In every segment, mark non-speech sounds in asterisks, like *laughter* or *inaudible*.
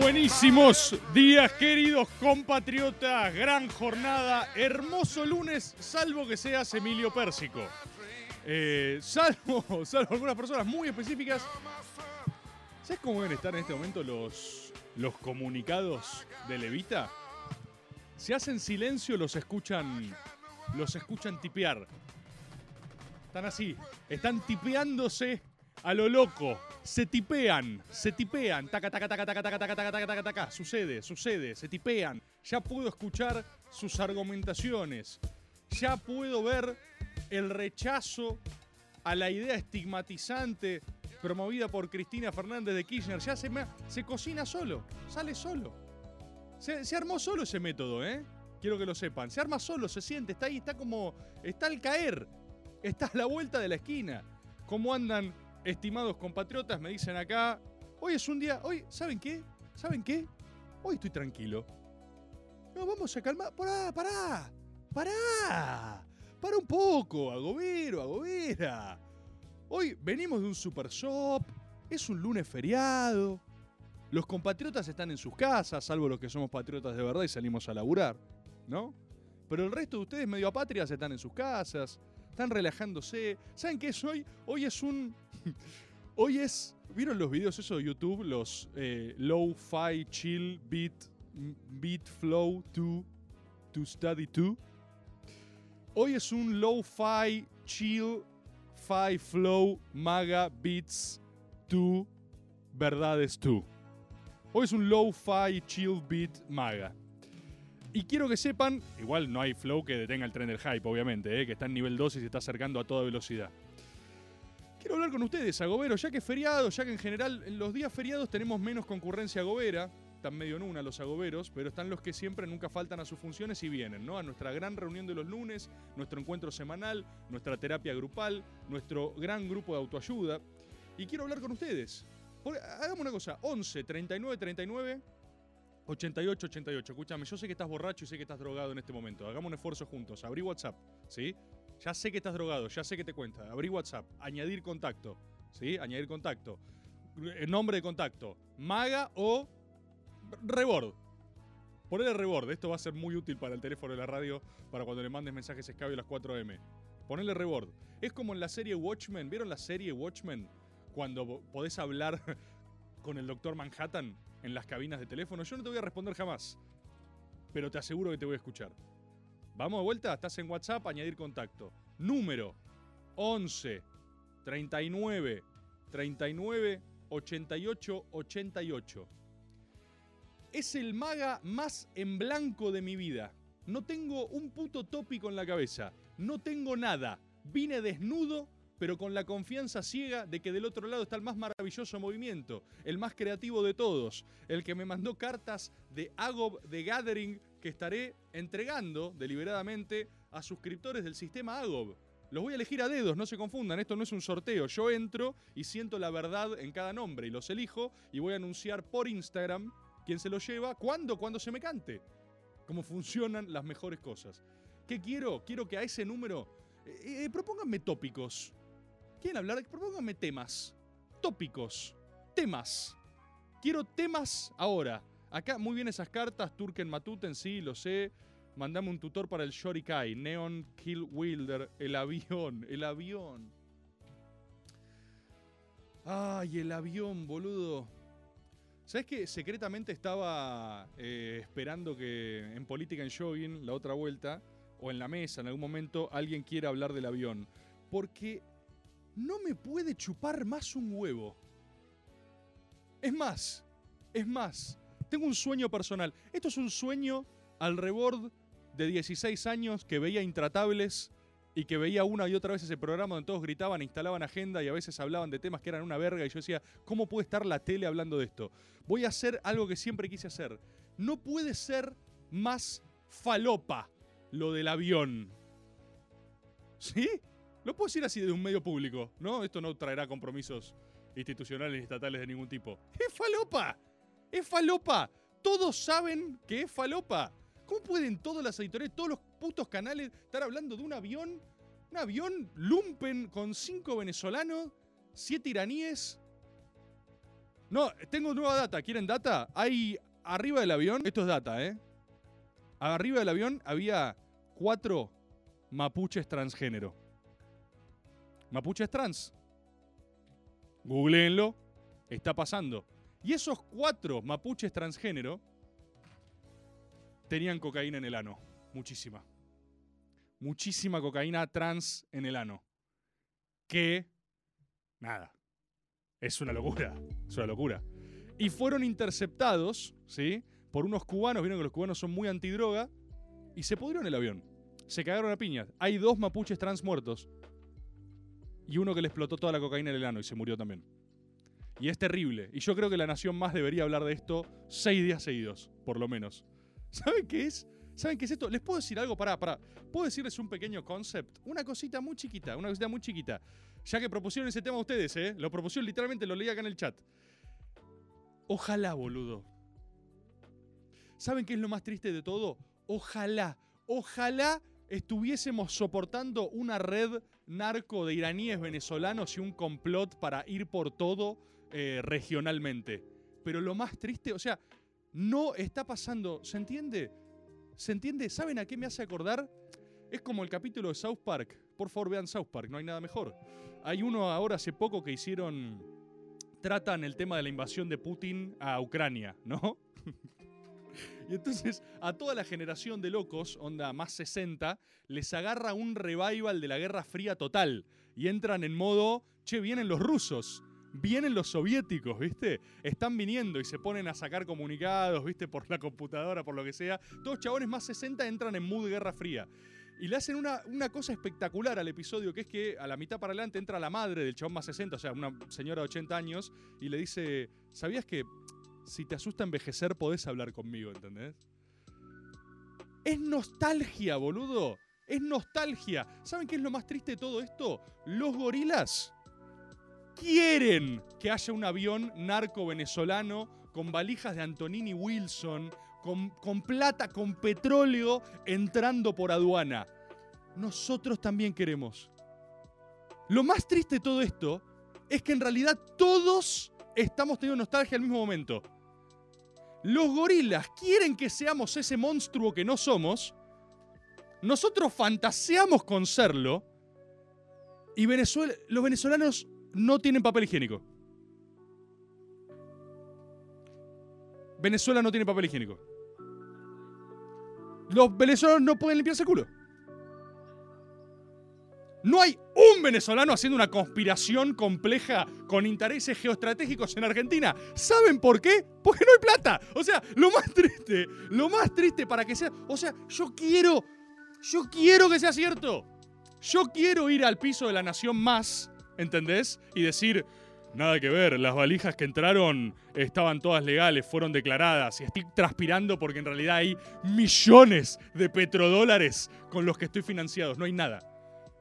Buenísimos días, queridos compatriotas. Gran jornada, hermoso lunes, salvo que seas Emilio Pérsico. Eh, salvo, *laughs* salvo algunas personas muy específicas. ¿Sabes cómo deben estar en este momento los, los comunicados de Levita? Si hacen silencio, los escuchan, los escuchan tipear. Están así, están tipeándose a lo loco. Se tipean, se tipean. Taca, taca, taca, taca, taca, taca, taca, taca, taca, taca. Sucede, sucede, se tipean. Ya puedo escuchar sus argumentaciones. Ya puedo ver el rechazo a la idea estigmatizante promovida por Cristina Fernández de Kirchner. Ya se, me- se cocina solo, sale solo. Se, se armó solo ese método, ¿eh? Quiero que lo sepan. Se arma solo, se siente, está ahí, está como. Está al caer. Está a la vuelta de la esquina. ¿Cómo andan, estimados compatriotas? Me dicen acá. Hoy es un día. Hoy, ¿saben qué? ¿Saben qué? Hoy estoy tranquilo. No, vamos a calmar. Pará, pará. Pará. Para un poco, agobero, agobera. Hoy venimos de un super shop. Es un lunes feriado. Los compatriotas están en sus casas, salvo los que somos patriotas de verdad y salimos a laburar, ¿no? Pero el resto de ustedes, medio apátridas, están en sus casas, están relajándose. ¿Saben qué es hoy? Hoy es un. *laughs* hoy es. ¿Vieron los videos esos de YouTube? Los eh, low-fi chill beat, beat flow to, to study to. Hoy es un low-fi chill, fi flow, maga beats to verdades to. Hoy es un low-fi chill beat maga. Y quiero que sepan, igual no hay flow que detenga el tren del hype, obviamente, eh, que está en nivel 2 y se está acercando a toda velocidad. Quiero hablar con ustedes, Agobero, ya que es feriado, ya que en general en los días feriados tenemos menos concurrencia agobera, están medio en una los agoberos, pero están los que siempre nunca faltan a sus funciones y vienen, ¿no? A nuestra gran reunión de los lunes, nuestro encuentro semanal, nuestra terapia grupal, nuestro gran grupo de autoayuda. Y quiero hablar con ustedes. Hagamos una cosa, 11 39 39 88 88. Escúchame, yo sé que estás borracho y sé que estás drogado en este momento. Hagamos un esfuerzo juntos. Abrí WhatsApp, ¿sí? Ya sé que estás drogado, ya sé que te cuenta. Abrí WhatsApp, añadir contacto, ¿sí? Añadir contacto. Eh, Nombre de contacto, maga o rebord. Ponele rebord, esto va a ser muy útil para el teléfono de la radio para cuando le mandes mensajes escabio a las 4M. Ponele rebord. Es como en la serie Watchmen, ¿vieron la serie Watchmen? Cuando podés hablar *laughs* con el doctor Manhattan en las cabinas de teléfono. Yo no te voy a responder jamás, pero te aseguro que te voy a escuchar. Vamos de vuelta, estás en WhatsApp, añadir contacto. Número 11 39 39 88 88. Es el maga más en blanco de mi vida. No tengo un puto tópico en la cabeza. No tengo nada. Vine desnudo, pero con la confianza ciega de que del otro lado está el más maravilloso movimiento, el más creativo de todos, el que me mandó cartas de Agob de Gathering que estaré entregando deliberadamente a suscriptores del sistema Agob. Los voy a elegir a dedos, no se confundan, esto no es un sorteo. Yo entro y siento la verdad en cada nombre y los elijo y voy a anunciar por Instagram quién se lo lleva, cuándo, cuando se me cante. Cómo funcionan las mejores cosas. ¿Qué quiero? Quiero que a ese número eh, eh, propónganme tópicos. ¿Quieren hablar? Propónganme temas. Tópicos. Temas. Quiero temas ahora. Acá, muy bien esas cartas. Turken Matuten, sí, lo sé. Mandame un tutor para el Shorikai. Neon Kill Wilder. El avión. El avión. Ay, el avión, boludo. ¿Sabes que secretamente estaba eh, esperando que en Política en Jogging, la otra vuelta, o en la mesa en algún momento, alguien quiera hablar del avión? Porque no me puede chupar más un huevo. Es más, es más, tengo un sueño personal. Esto es un sueño al rebord de 16 años que veía intratables y que veía una y otra vez ese programa donde todos gritaban, instalaban agenda y a veces hablaban de temas que eran una verga y yo decía, ¿cómo puede estar la tele hablando de esto? Voy a hacer algo que siempre quise hacer. No puede ser más falopa lo del avión. ¿Sí? Lo puedo decir así de un medio público, ¿no? Esto no traerá compromisos institucionales y estatales de ningún tipo. ¡Es falopa! ¡Es falopa! Todos saben que es falopa. ¿Cómo pueden todas las editoriales, todos los putos canales estar hablando de un avión? Un avión lumpen con cinco venezolanos, siete iraníes. No, tengo nueva data. ¿Quieren data? Hay arriba del avión, esto es data, ¿eh? Arriba del avión había cuatro mapuches transgénero. Mapuches trans. Googleenlo. Está pasando. Y esos cuatro mapuches transgénero tenían cocaína en el ano. Muchísima. Muchísima cocaína trans en el ano. Que, nada, es una locura. Es una locura. Y fueron interceptados, ¿sí? Por unos cubanos. Vieron que los cubanos son muy antidroga. Y se pudrieron el avión. Se cagaron a piñas. Hay dos mapuches trans muertos. Y uno que le explotó toda la cocaína en el ano y se murió también. Y es terrible. Y yo creo que la Nación Más debería hablar de esto seis días seguidos, por lo menos. *laughs* ¿Saben qué es? ¿Saben qué es esto? Les puedo decir algo, para, para. ¿Puedo decirles un pequeño concept? Una cosita muy chiquita, una cosita muy chiquita. Ya que propusieron ese tema ustedes, ¿eh? Lo propusieron literalmente, lo leí acá en el chat. Ojalá, boludo. ¿Saben qué es lo más triste de todo? Ojalá, ojalá estuviésemos soportando una red narco de iraníes venezolanos y un complot para ir por todo eh, regionalmente. Pero lo más triste, o sea, no está pasando, ¿se entiende? ¿Se entiende? ¿Saben a qué me hace acordar? Es como el capítulo de South Park. Por favor, vean South Park, no hay nada mejor. Hay uno ahora hace poco que hicieron. Tratan el tema de la invasión de Putin a Ucrania, ¿no? *laughs* y entonces a toda la generación de locos, onda más 60, les agarra un revival de la Guerra Fría total. Y entran en modo, che, vienen los rusos vienen los soviéticos, ¿viste? Están viniendo y se ponen a sacar comunicados, ¿viste? Por la computadora, por lo que sea. Todos chabones más 60 entran en mood Guerra Fría. Y le hacen una, una, cosa espectacular al episodio, que es que a la mitad para adelante entra la madre del chabón más 60, o sea, una señora de 80 años, y le dice, ¿sabías que si te asusta envejecer podés hablar conmigo, ¿entendés? Es nostalgia, boludo. Es nostalgia. ¿Saben qué es lo más triste de todo esto? Los gorilas quieren que haya un avión narco venezolano con valijas de Antonini Wilson, con, plata, con petróleo entrando por aduana. Nosotros también queremos. Lo más triste de todo esto es que en realidad todos estamos teniendo nostalgia al mismo momento. Los gorilas quieren que seamos ese monstruo que no somos. Nosotros fantaseamos con serlo. Y los venezolanos no tienen papel higiénico. Venezuela no tiene papel higiénico. Los venezolanos no pueden limpiarse el culo. No hay un venezolano haciendo una conspiración compleja con intereses geoestratégicos en Argentina. ¿Saben por qué? Porque no hay plata. O sea, lo más triste, lo más triste para que sea... O sea, yo quiero, yo quiero que sea cierto. Yo quiero ir al piso de la nación más ¿entendés? Y decir, nada que ver, las valijas que entraron estaban todas legales, fueron declaradas y estoy transpirando porque en realidad hay millones de petrodólares con los que estoy financiado, no hay nada.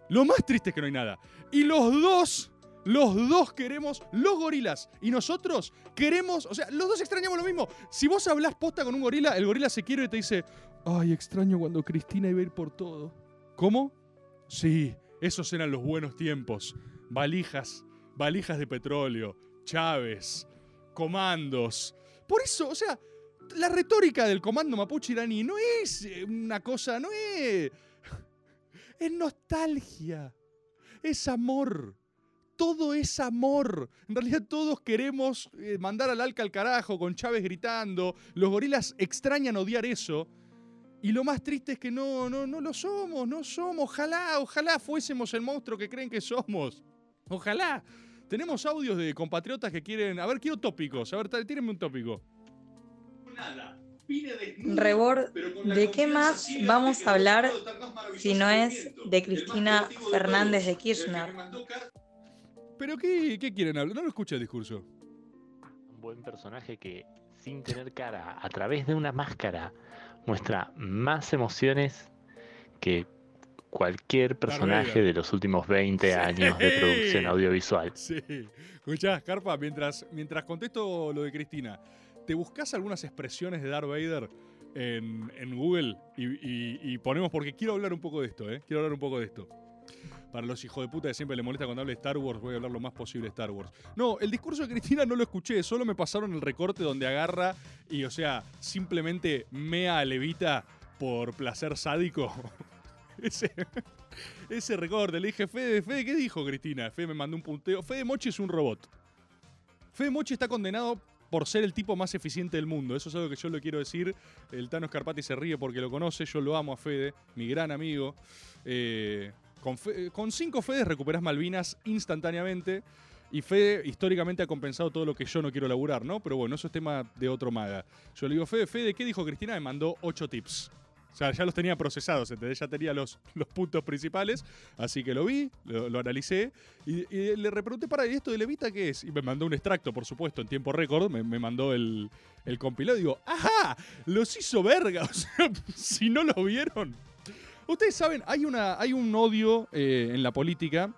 Lo más triste es que no hay nada. Y los dos, los dos queremos, los gorilas y nosotros queremos, o sea, los dos extrañamos lo mismo. Si vos hablas posta con un gorila, el gorila se quiere y te dice, ay, extraño cuando Cristina iba a ir por todo. ¿Cómo? Sí, esos eran los buenos tiempos valijas, valijas de petróleo, Chávez, comandos. Por eso, o sea, la retórica del comando mapuche iraní no es eh, una cosa, no es... Es nostalgia, es amor. Todo es amor. En realidad todos queremos eh, mandar al alca al carajo con Chávez gritando. Los gorilas extrañan odiar eso. Y lo más triste es que no, no, no lo somos, no somos. Ojalá, ojalá fuésemos el monstruo que creen que somos. Ojalá. Tenemos audios de compatriotas que quieren. A ver, quiero tópicos. A ver, tírenme un tópico. Nada. Rebord, ¿de qué más vamos a hablar si no es de Cristina Fernández de Kirchner? ¿Pero qué, qué quieren hablar? No lo escucha el discurso. Un buen personaje que, sin tener cara, a través de una máscara, muestra más emociones que cualquier personaje de los últimos 20 años de producción *laughs* audiovisual. Sí. Escuchá, Carpa, mientras, mientras contesto lo de Cristina, ¿te buscas algunas expresiones de Darth Vader en, en Google? Y, y- y ponemos, porque quiero hablar un poco de esto, ¿eh? Quiero hablar un poco de esto. Para los hijos de puta que siempre le molesta cuando hable de Star Wars, voy a hablar lo más posible de Star Wars. No, el discurso de Cristina no lo escuché, solo me pasaron el recorte donde agarra y, o sea, simplemente mea a Levita por placer sádico. *laughs* Ese, ese recorte. Le dije, Fede, Fede, ¿qué dijo Cristina? Fede me mandó un punteo. Fede Mochi es un robot. Fede Mochi está condenado por ser el tipo más eficiente del mundo. Eso es algo que yo le quiero decir. El Tano Scarpati se ríe porque lo conoce. Yo lo amo a Fede, mi gran amigo. Eh, con, Fe- con cinco Fedes recuperás Malvinas instantáneamente. Y Fede históricamente ha compensado todo lo que yo no quiero laburar, ¿no? Pero bueno, eso es tema de otro maga. Yo le digo, Fede, Fede, ¿qué dijo Cristina? Me mandó ocho tips. O sea, ya los tenía procesados, ¿entendés? Ya tenía los, los puntos principales. Así que lo vi, lo, analicé. Y, le repregunté, para, ¿y esto de Levita qué es? Y me mandó un extracto, por supuesto, en tiempo récord. Me, me mandó el, el compilado. Y digo, ¡ajá! Los hizo verga. *laughs* O sea, si no lo vieron. Ustedes saben, hay, una, hay un odio eh, en la política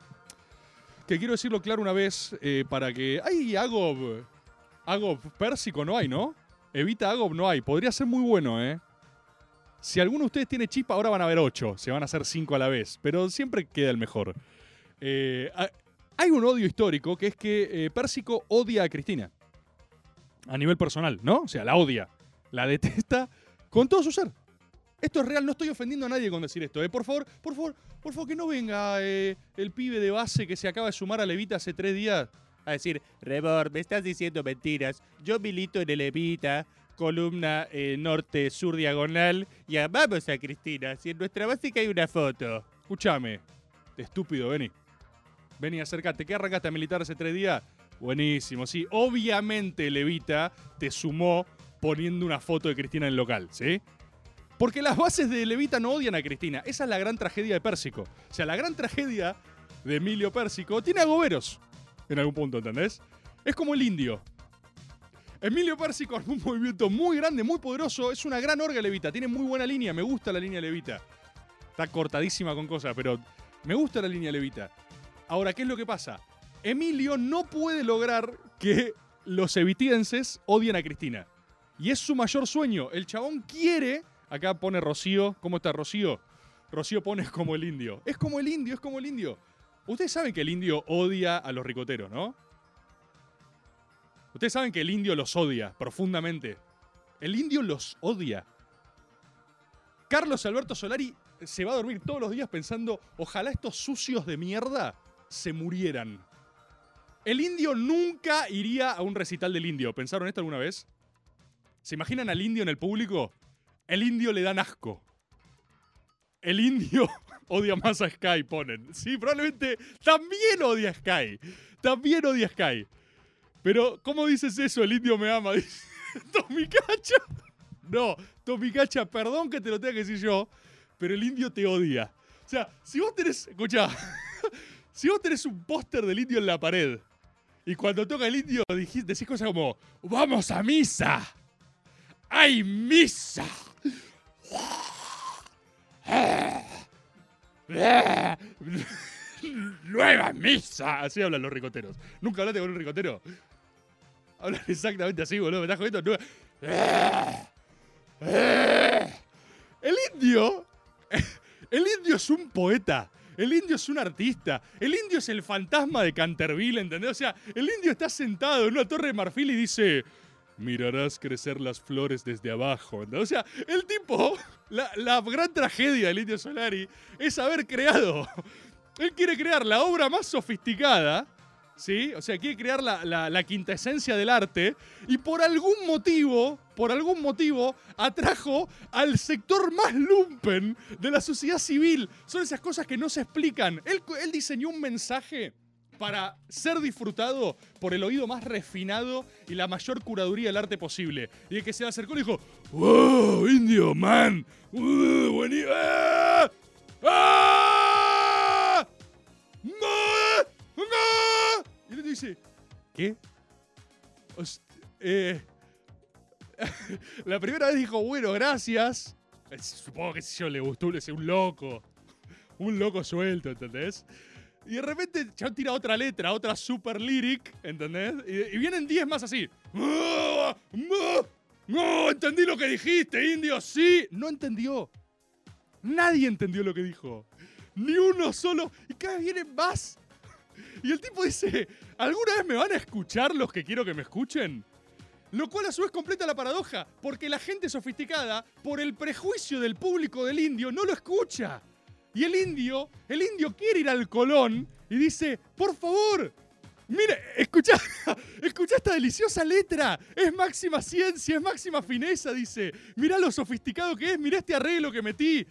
que quiero decirlo claro una vez eh, para que. Hay Agob. Agob Pérsico no hay, ¿no? Evita Agob no hay. Podría ser muy bueno, ¿eh? Si alguno de ustedes tiene chispa, ahora van a haber ocho. Se van a hacer cinco a la vez. Pero siempre queda el mejor. Eh, ha- hay un odio histórico que es que eh, Pérsico odia a Cristina. A nivel personal, ¿no? O sea, la odia. La detesta con todo su ser. Esto es real, no estoy ofendiendo a nadie con decir esto. ¿eh? Por favor, por favor, por favor, que no venga eh, el pibe de base que se acaba de sumar a Levita hace tres días a decir, Rebord, me estás diciendo mentiras. Yo milito en el Levita, columna eh, norte-sur diagonal, y amamos a Cristina. Si en nuestra que hay una foto. Escúchame, estúpido, vení. Vení, acércate. ¿Qué arrancaste a militar hace tres días? Buenísimo, sí. Obviamente Levita te sumó poniendo una foto de Cristina en el local, ¿sí? Porque las bases de Levita no odian a Cristina. Esa es la gran tragedia de Pérsico. O sea, la gran tragedia de Emilio Pérsico tiene agoberos en algún punto, ¿entendés? Es como el indio. Emilio Pérsico armó un movimiento muy grande, muy poderoso. Es una gran orga Levita. Tiene muy buena línea. Me gusta la línea Levita. Está cortadísima con cosas, pero me gusta la línea Levita. Ahora, ¿qué es lo que pasa? Emilio no puede lograr que los evitienses odien a Cristina. Y es su mayor sueño. El chabón quiere. Acá pone Rocío. ¿Cómo está Rocío? Rocío pone como el indio. Es como el indio, es como el indio. Ustedes saben que el indio odia a los ricoteros, ¿no? Ustedes saben que el indio los odia profundamente. El indio los odia. Carlos Alberto Solari se va a dormir todos los días pensando, ojalá estos sucios de mierda se murieran. El indio nunca iría a un recital del indio. ¿Pensaron esto alguna vez? ¿Se imaginan al indio en el público? El indio le dan asco. El indio *laughs* odia más a Sky, ponen. Sí, probablemente también odia a Sky. También odia a Sky. Pero, ¿cómo dices eso? El indio me ama. *laughs* Dice, Tomicacha. No, Tomicacha, perdón que te lo tenga que decir yo, pero el indio te odia. O sea, si vos tenés, escuchá, *laughs* si vos tenés un póster del indio en la pared y cuando toca el indio decís cosas como, vamos a misa. ¡Hay misa! *laughs* ¡Nueva misa! Así hablan los ricoteros. ¿Nunca hablaste con un ricotero? Hablan *laughs* exactamente así, boludo. ¿Me estás jodiendo? Nueva- El indio. El indio es un poeta. El indio es un artista. El indio es el fantasma de Canterville, ¿entendés? O sea, el indio está sentado en una torre de marfil y dice. Mirarás crecer las flores desde abajo. O sea, el tipo, la, la gran tragedia del indio Solari es haber creado. *laughs* Él quiere crear la obra más sofisticada, ¿sí? O sea, quiere crear la, la, la quinta esencia del arte y por algún motivo, por algún motivo, atrajo al sector más lumpen de la sociedad civil. Son esas cosas que no se explican. Él, él diseñó un mensaje para ser disfrutado por el oído más refinado y la mayor curaduría del arte posible. Y el que se acercó le dijo, ¡Wow, indio, man! ¡Uh, buenísimo! ¡Ah! ¡Ah! Dice, ¿qué? Host- eh, *laughs* la primera vez dijo, bueno, gracias. Eh, Supongo que si yo le gustó, le un loco. Un loco suelto, ¿entendés? Y de repente ya tira otra letra, otra super lyric, ¿entendés? Y, y vienen 10 más así. ¡Ah! ¡No! ¡No! ¿Entendí lo que dijiste, indio? Sí. No entendió. Nadie entendió lo que dijo. Ni uno solo. Y cada vez vienen más. Y el tipo dice, ¿alguna vez me van a escuchar los que quiero que me escuchen? Lo cual a su vez completa la paradoja, porque la gente sofisticada, por el prejuicio del público del indio, no lo escucha. Y el indio, el indio quiere ir al Colón y dice, por favor, mire, escucha, *laughs* escucha esta deliciosa letra, es máxima ciencia, es máxima fineza, dice, mirá lo sofisticado que es, mirá este arreglo que metí.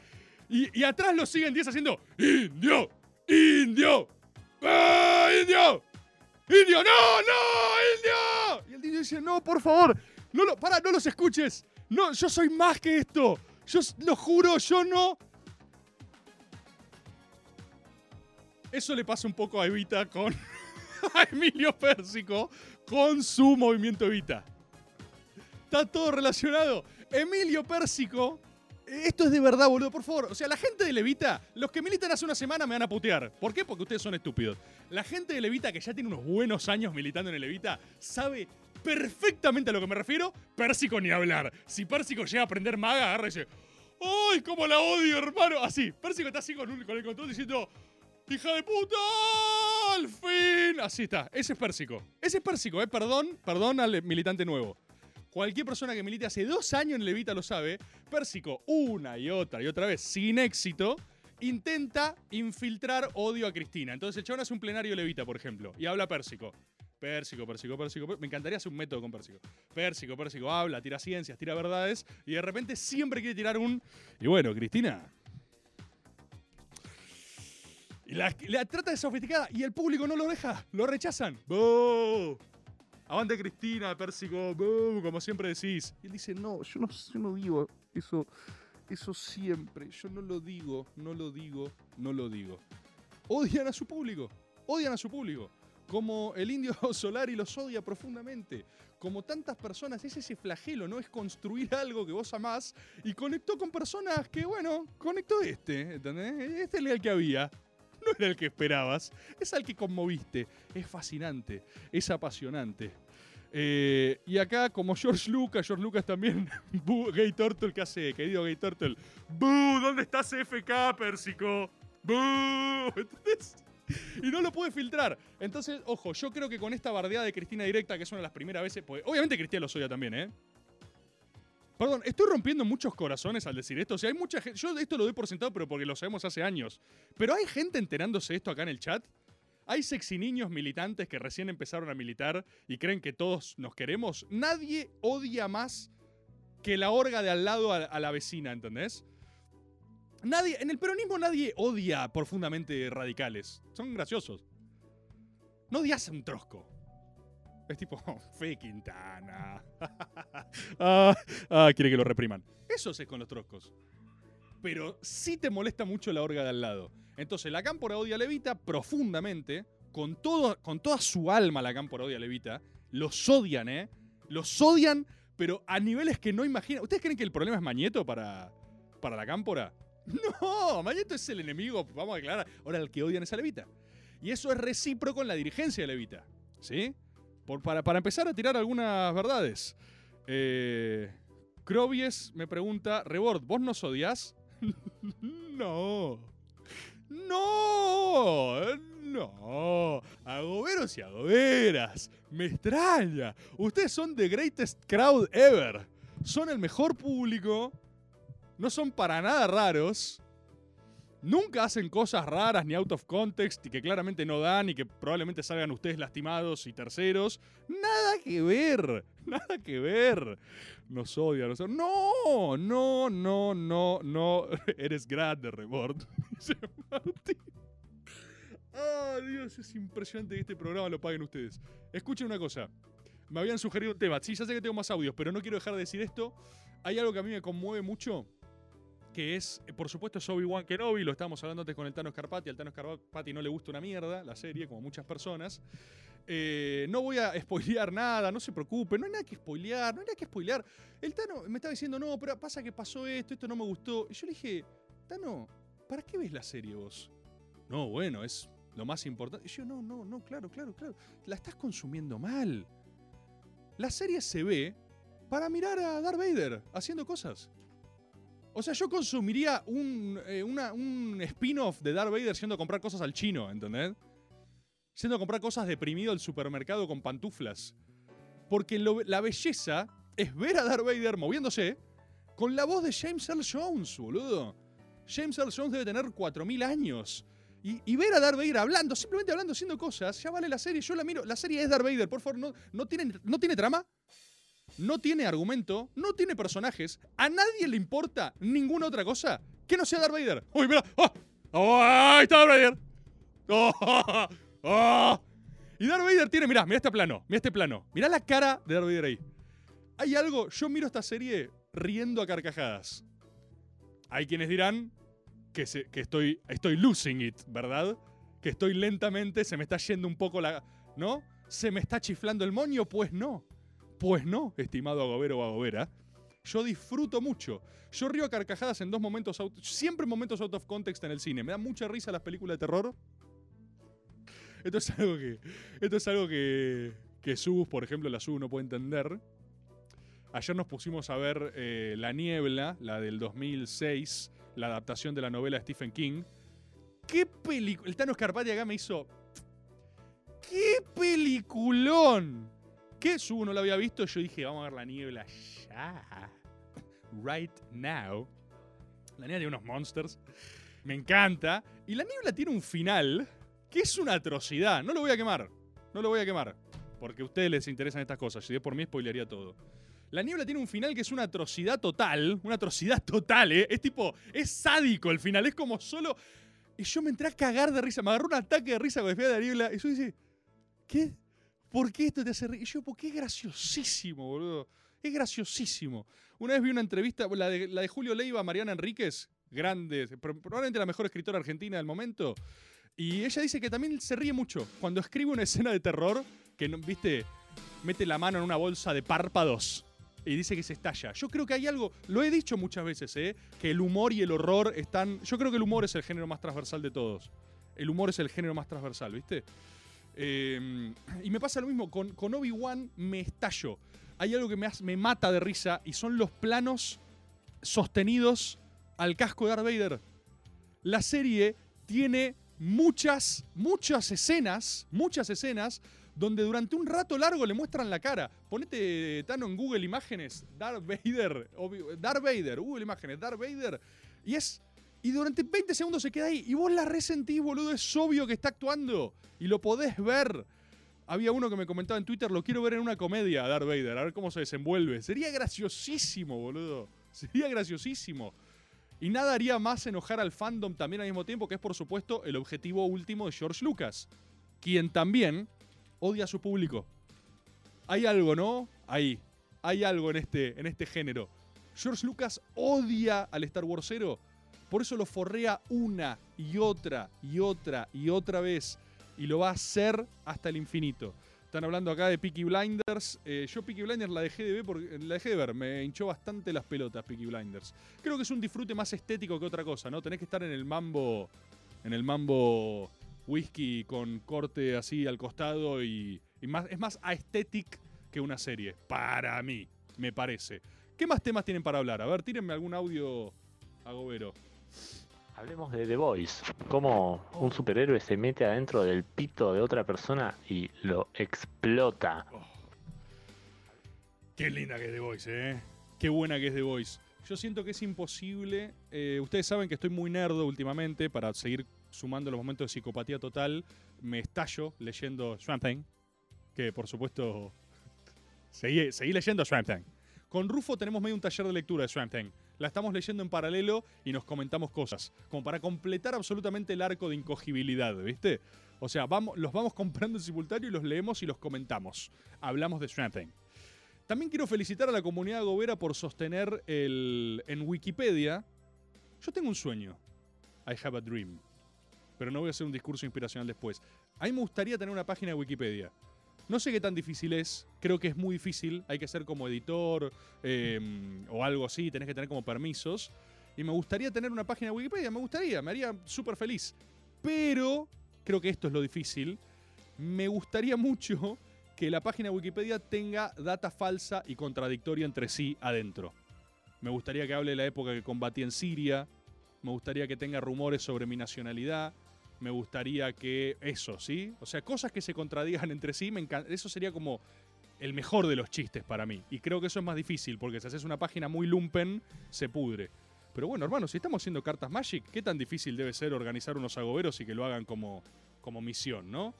Y, y atrás lo siguen 10 haciendo, indio, indio, ¡Ah, indio! ¡Indio! ¡No! ¡No! ¡Indio! Y el indio dice, no, por favor, no para, no los escuches. No, yo soy más que esto. Yo lo juro, yo no. Eso le pasa un poco a Evita con. *laughs* a Emilio Pérsico con su movimiento Evita. Está todo relacionado. Emilio Pérsico. Esto es de verdad, boludo, por favor. O sea, la gente de Levita, los que militan hace una semana me van a putear. ¿Por qué? Porque ustedes son estúpidos. La gente de Levita, que ya tiene unos buenos años militando en el Levita, sabe perfectamente a lo que me refiero. Pérsico ni hablar. Si Pérsico llega a aprender maga, agarra y dice: ¡Ay, cómo la odio, hermano! Así, Pérsico está así con, un- con el control diciendo: ¡Hija de puta! ¡Al fin! Así está. Ese es Pérsico. Ese es Pérsico, ¿eh? Perdón, perdón al militante nuevo. Cualquier persona que milite hace dos años en Levita lo sabe. Pérsico, una y otra y otra vez, sin éxito, intenta infiltrar odio a Cristina. Entonces el chabón hace un plenario Levita, por ejemplo, y habla Pérsico. Pérsico, Pérsico, Pérsico. Pér- Me encantaría hacer un método con Pérsico. Pérsico, Pérsico habla, tira ciencias, tira verdades, y de repente siempre quiere tirar un. Y bueno, Cristina. La, la trata de sofisticada y el público no lo deja, lo rechazan. ¡Boo! Avante Cristina, Pérsico, como siempre decís. Y él dice, no, yo no, yo no digo eso, eso siempre. Yo no lo digo, no lo digo, no lo digo. Odian a su público, odian a su público. Como el indio *laughs* Solari los odia profundamente. Como tantas personas, es ese flagelo, ¿no? Es construir algo que vos amás y conectó con personas que, bueno, conectó este, ¿entendés? Este era el que había. No era el que esperabas, es al que conmoviste. Es fascinante, es apasionante. Eh, y acá, como George Lucas, George Lucas también, *laughs* Gay Turtle, ¿qué hace? Querido Gay Turtle. ¡Boo! ¿Dónde está CFK, Pérsico? ¡Boo! *laughs* ¿Entendés? Y no lo puede filtrar. Entonces, ojo, yo creo que con esta bardeada de Cristina directa, que es una de las primeras veces, pues, obviamente Cristina lo odia también, ¿eh? Perdón, estoy rompiendo muchos corazones al decir esto. O sea, hay mucha gente. Yo esto lo doy por sentado, pero porque lo sabemos hace años. Pero hay gente enterándose esto acá en el chat. Hay sexy niños militantes que recién empezaron a militar y creen que todos nos queremos. Nadie odia más que la orga de al lado a, a la vecina, ¿entendés? Nadie, en el peronismo nadie odia profundamente radicales. Son graciosos. No odias a un trosco. Es tipo, *laughs* Fe Quintana. *laughs* ah, ah, quiere que lo repriman. Eso es con los troscos. Pero sí te molesta mucho la orga de al lado. Entonces, la cámpora odia a Levita profundamente, con, todo, con toda su alma la cámpora odia a Levita. Los odian, ¿eh? Los odian, pero a niveles que no imaginan. ¿Ustedes creen que el problema es Mañeto para, para la cámpora? *laughs* No, Mañeto es el enemigo, vamos a aclarar. Ahora, el que odian es a Levita. Y eso es recíproco en la dirigencia de Levita. ¿Sí? Por- para, para empezar a tirar algunas verdades. Eh, me pregunta, Rebord, ¿vos nos odias? *laughs* no. No. No. Agoberos y agoberas. Me extraña. Ustedes son the greatest crowd ever. Son el mejor público. No son para nada raros. Nunca hacen cosas raras ni out of context y que claramente no dan y que probablemente salgan ustedes lastimados y terceros. Nada que ver, *laughs* nada que ver. Nos odian. No, no, no, no, no. *laughs* Eres grande, Rebord. *laughs* Dice Martín. Ah, Dios, es impresionante que este programa lo paguen ustedes. Escuchen una cosa. Me habían sugerido un tema. Sí, ya sé que tengo más audios, pero no quiero dejar de decir esto. Hay algo que a mí me conmueve mucho, que es, eh, por supuesto, es Obi-Wan Kenobi. Lo estábamos hablando antes con el Tano Scarpati. Al Tano Scarpati no le gusta una mierda la serie, como muchas personas. Eh, no voy a *laughs* spoilear nada, no se preocupe, no hay nada que spoilear, no hay nada que spoilear. El Tano me estaba diciendo, no, pero pasa que pasó esto, esto no me gustó. Y yo le dije, Tano, ¿para qué ves la serie vos? No, bueno, es lo más importante. Y yo, no, no, no, claro, claro, claro. La estás consumiendo mal. La serie se ve para mirar a Darth Vader haciendo cosas. O sea, yo consumiría un, eh, un spin-off de Darth Vader yendo a comprar cosas al chino, ¿entendés? Yendo a comprar cosas deprimido al supermercado con pantuflas. Porque lo- la belleza es ver a Darth Vader moviéndose con la voz de James Earl Jones, boludo. James Earl Jones debe tener 4.000 años. Y, y ver a Darth Vader hablando, simplemente hablando, haciendo cosas, ya vale la serie. Yo la miro. La serie es Darth Vader, por favor. No, no, tiene, no tiene trama, no tiene argumento, no tiene personajes. A nadie le importa ninguna otra cosa que no sea Darth Vader. ¡Uy, mira! ¡Ah! ¡Oh, ¡Ahí está Darth Vader! ¡Oh! *laughs* ¡Oh! Y Darth Vader tiene, mirá, mirá este plano, mirá este plano. Mirá la cara de Darth Vader ahí. Hay algo, yo miro esta serie riendo a carcajadas. Hay quienes dirán que, se- que estoy, estoy losing it, ¿verdad? Que estoy lentamente, se me está yendo un poco la... ¿No? ¿Se me está chiflando el moño? Pues no. Pues no, estimado agobero o agobera. Yo disfruto mucho. Yo río a carcajadas en dos momentos, out- siempre en momentos out of context en el cine. Me da mucha risa las películas de terror. Esto es algo que, esto es algo que, que Sus, por ejemplo, la Sus no puede entender. Ayer nos pusimos a ver eh, La Niebla, la del 2006, la adaptación de la novela de Stephen King. ¿Qué película? El Tano Scarpati acá me hizo. ¡Qué peliculón! Que Su no la había visto, yo dije, vamos a ver La Niebla ya. Right now. La Niebla tiene unos monsters. Me encanta. Y La Niebla tiene un final que es una atrocidad. No lo voy a quemar. No lo voy a quemar. Porque a ustedes les interesan estas cosas. Si es por mí, spoilearía todo. La niebla tiene un final que es una atrocidad total. Una atrocidad total, ¿eh? Es tipo, es sádico el final. Es como solo. Y yo me entré a cagar de risa. Me agarró un ataque de risa cuando fui a la niebla. Y yo dije, ¿qué? ¿Por qué esto te hace reír? Y yo, porque es graciosísimo, boludo. Es graciosísimo. Una vez vi una entrevista, la de, la de Julio Leiva, Mariana Enríquez, grande, pro- probablemente la mejor escritora argentina del momento. Y ella dice que también se ríe mucho cuando escribe una escena de terror que, viste, mete la mano en una bolsa de párpados y dice que se estalla. Yo creo que hay algo, lo he dicho muchas veces, ¿eh? que el humor y el horror están... Yo creo que el humor es el género más transversal de todos. El humor es el género más transversal, ¿viste? Eh, y me pasa lo mismo, con, Obi-Wan me estallo. Hay algo que me, me mata de risa y son los planos sostenidos al casco de Darth Vader. La serie tiene muchas, muchas escenas, muchas escenas donde durante un rato largo le muestran la cara. Ponete, Tano, en Google Imágenes, Darth Vader, Darth Vader, Google Imágenes, Darth Vader, y es... Y durante 20 segundos se queda ahí. Y vos la resentís, boludo. Es obvio que está actuando. Y lo podés ver. Había uno que me comentaba en Twitter, lo quiero ver en una comedia, Darth Vader, a ver cómo se desenvuelve. Sería graciosísimo, boludo. Sería graciosísimo. Y nada haría más enojar al fandom también al mismo tiempo, que es por supuesto el objetivo último de George Lucas, quien también odia a su público. Hay algo, ¿no? Ahí. Hay algo en este, en este género. George Lucas odia al Star Warsero. Por eso lo forrea una y otra y otra y otra vez. Y lo va a hacer hasta el infinito. Están hablando acá de Peaky Blinders. Eh, yo Peaky Blinders la dejé de ver porque la dejé de ver. Me hinchó bastante las pelotas Peaky Blinders. Creo que es un disfrute más estético que otra cosa, ¿no? Tenés que estar en el mambo. En el mambo whisky con corte así al costado y, más, es más aesthetic que una serie. Para mí, me parece. ¿Qué más temas tienen para hablar? A ver, tírenme algún audio agobero. Hablemos de The Voice. Cómo un superhéroe se mete adentro del pito de otra persona y lo explota. Qué linda que es The Voice, ¿eh? Qué buena que es The Voice. Yo siento que es imposible. eh, ustedes saben que estoy muy nerdo últimamente para seguir sumando los momentos de psicopatía total. Me estallo leyendo Swamp Thing. Que por supuesto. seguí, seguí leyendo Swamp Thing. Con Rufo tenemos medio un taller de lectura de Swamp Thing. La estamos leyendo en paralelo y nos comentamos cosas. Como para completar absolutamente el arco de incogibilidad, ¿viste? O sea, vamos, los vamos comprando en simultáneo y los leemos y los comentamos. Hablamos de Swamp. También quiero felicitar a la comunidad gobera por sostener el, en Wikipedia. Yo tengo un sueño. I have a dream. Pero no voy a hacer un discurso inspiracional después. A mí me gustaría tener una página de Wikipedia. No sé qué tan difícil es, creo que es muy difícil, hay que ser como editor eh, o algo así, tenés que tener como permisos. Y me gustaría tener una página de Wikipedia, me gustaría, me haría súper feliz. Pero, creo que esto es lo difícil, me gustaría mucho que la página de Wikipedia tenga data falsa y contradictoria entre sí adentro. Me gustaría que hable de la época que combatí en Siria, me gustaría que tenga rumores sobre mi nacionalidad, me gustaría que eso, ¿sí? O sea, cosas que se contradigan entre sí, eso sería como el mejor de los chistes para mí. Y creo que eso es más difícil, porque si haces una página muy lumpen, se pudre. Pero bueno, hermano, si estamos haciendo cartas Magic, ¿qué tan difícil debe ser organizar unos agoberos y que lo hagan como, como misión, ¿no?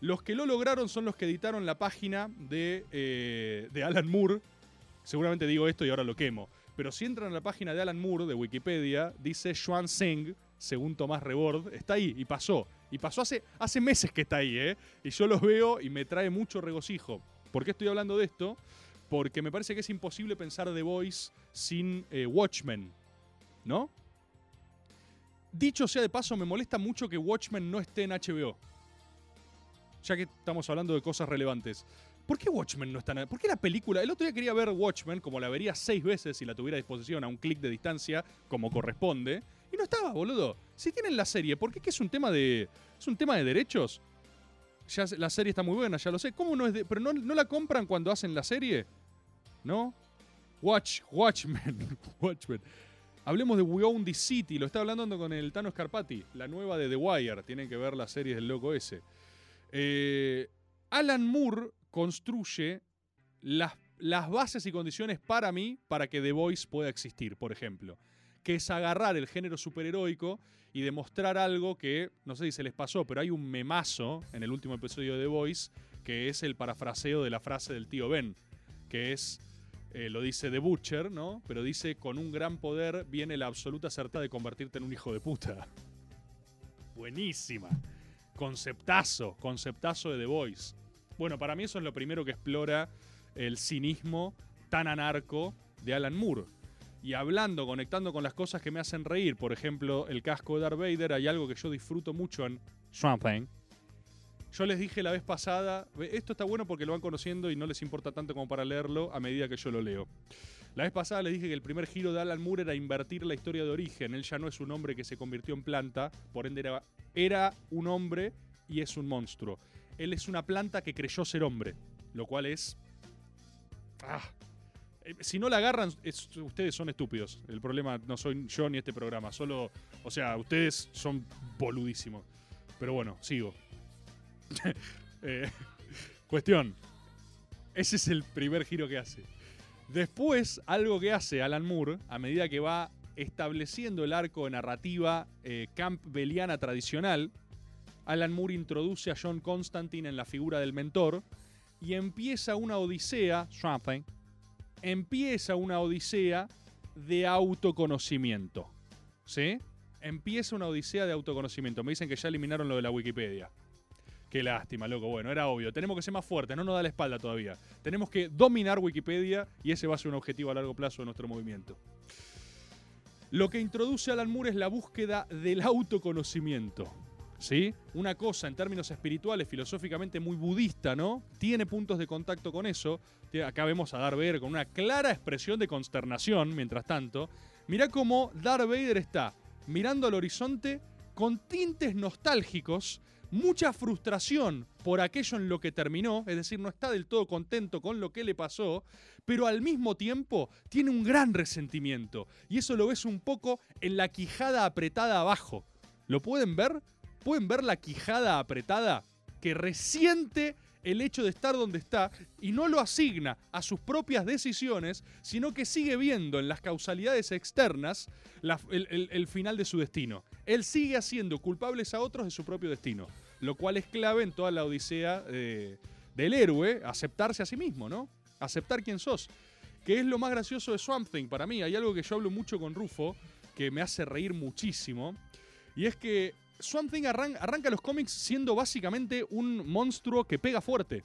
Los que lo lograron son los que editaron la página de, eh, de Alan Moore. Seguramente digo esto y ahora lo quemo. Pero si entran a la página de Alan Moore de Wikipedia, dice Xuan Zeng, según Tomás Rebord. Está ahí y pasó. Y pasó hace, hace meses que está ahí, ¿eh? Y yo los veo y me trae mucho regocijo. ¿Por qué estoy hablando de esto? Porque me parece que es imposible pensar The Voice sin eh, Watchmen. ¿No? Dicho sea de paso, me molesta mucho que Watchmen no esté en HBO. Ya que estamos hablando de cosas relevantes. ¿Por qué Watchmen no está en ¿Por qué la película? El otro día quería ver Watchmen, como la vería seis veces si la tuviera a disposición a un clic de distancia, como corresponde. Y no estaba, boludo. Si tienen la serie, ¿por qué? ¿Que es un tema de. ¿Es un tema de derechos? Ya la serie está muy buena, ya lo sé. ¿Cómo no es? ¿Pero no, no la compran cuando hacen la serie? ¿No? Watch, Watchmen. *laughs* Watchmen. Hablemos de We Own the City. Lo está hablando con el Tano Scarpati, la nueva de The Wire. Tienen que ver las series del loco ese. Eh, Alan Moore construye las, las bases y condiciones para mí para que The Voice pueda existir, por ejemplo. Que es agarrar el género superheroico y demostrar algo que, no sé si se les pasó, pero hay un memazo en el último episodio de The Voice que es el parafraseo de la frase del tío Ben, que es, eh, lo dice The Butcher, ¿no? Pero dice, con un gran poder viene la absoluta certeza de convertirte en un hijo de puta. Buenísima. Conceptazo, conceptazo de The Voice. Bueno, para mí eso es lo primero que explora el cinismo tan anarco de Alan Moore. Y hablando, conectando con las cosas que me hacen reír, por ejemplo, el casco de Darth Vader, hay algo que yo disfruto mucho en Swamp Thing. Yo les dije la vez pasada, esto está bueno porque lo van conociendo y no les importa tanto como para leerlo a medida que yo lo leo. La vez pasada les dije que el primer giro de Alan Moore era invertir la historia de origen. Él ya no es un hombre que se convirtió en planta, por ende era, era un hombre y es un monstruo. Él es una planta que creyó ser hombre, lo cual es... Ah. Eh, Si no la agarran, es- ustedes son estúpidos. El problema no soy yo ni este programa. Solo, o sea, ustedes son boludísimos. Pero bueno, sigo. *laughs* Eh, cuestión. Ese es el primer giro que hace. Después, algo que hace Alan Moore, a medida que va estableciendo el arco de narrativa eh, campbelliana tradicional, Alan Moore introduce a John Constantine en la figura del mentor y empieza una odisea, Swamp Thing, empieza una odisea de autoconocimiento. ¿Sí? Empieza una odisea de autoconocimiento. Me dicen que ya eliminaron lo de la Wikipedia. Qué lástima, loco. Bueno, era obvio. Tenemos que ser más fuertes, no nos da la espalda todavía. Tenemos que dominar Wikipedia y ese va a ser un objetivo a largo plazo de nuestro movimiento. Lo que introduce Alan Moore es la búsqueda del autoconocimiento. ¿Sí? Una cosa en términos espirituales, filosóficamente muy budista, ¿no? Tiene puntos de contacto con eso. Acá vemos a Darth Vader con una clara expresión de consternación, mientras tanto. Mirá cómo Darth Vader está mirando al horizonte con tintes nostálgicos, mucha frustración por aquello en lo que terminó, es decir, no está del todo contento con lo que le pasó, pero al mismo tiempo tiene un gran resentimiento. Y eso lo ves un poco en la quijada apretada abajo. ¿Lo pueden ver? ¿Pueden ver la quijada apretada que resiente el hecho de estar donde está y no lo asigna a sus propias decisiones, sino que sigue viendo en las causalidades externas el final de su destino. Él sigue haciendo culpables a otros de su propio destino, lo cual es clave en toda la odisea eh, del héroe, aceptarse a sí mismo, ¿no? Aceptar quién sos. que es lo más gracioso de Swamp Thing para mí. Hay algo que yo hablo mucho con Rufo, que me hace reír muchísimo, y es que Swamp Thing arran- arranca los cómics siendo básicamente un monstruo que pega fuerte.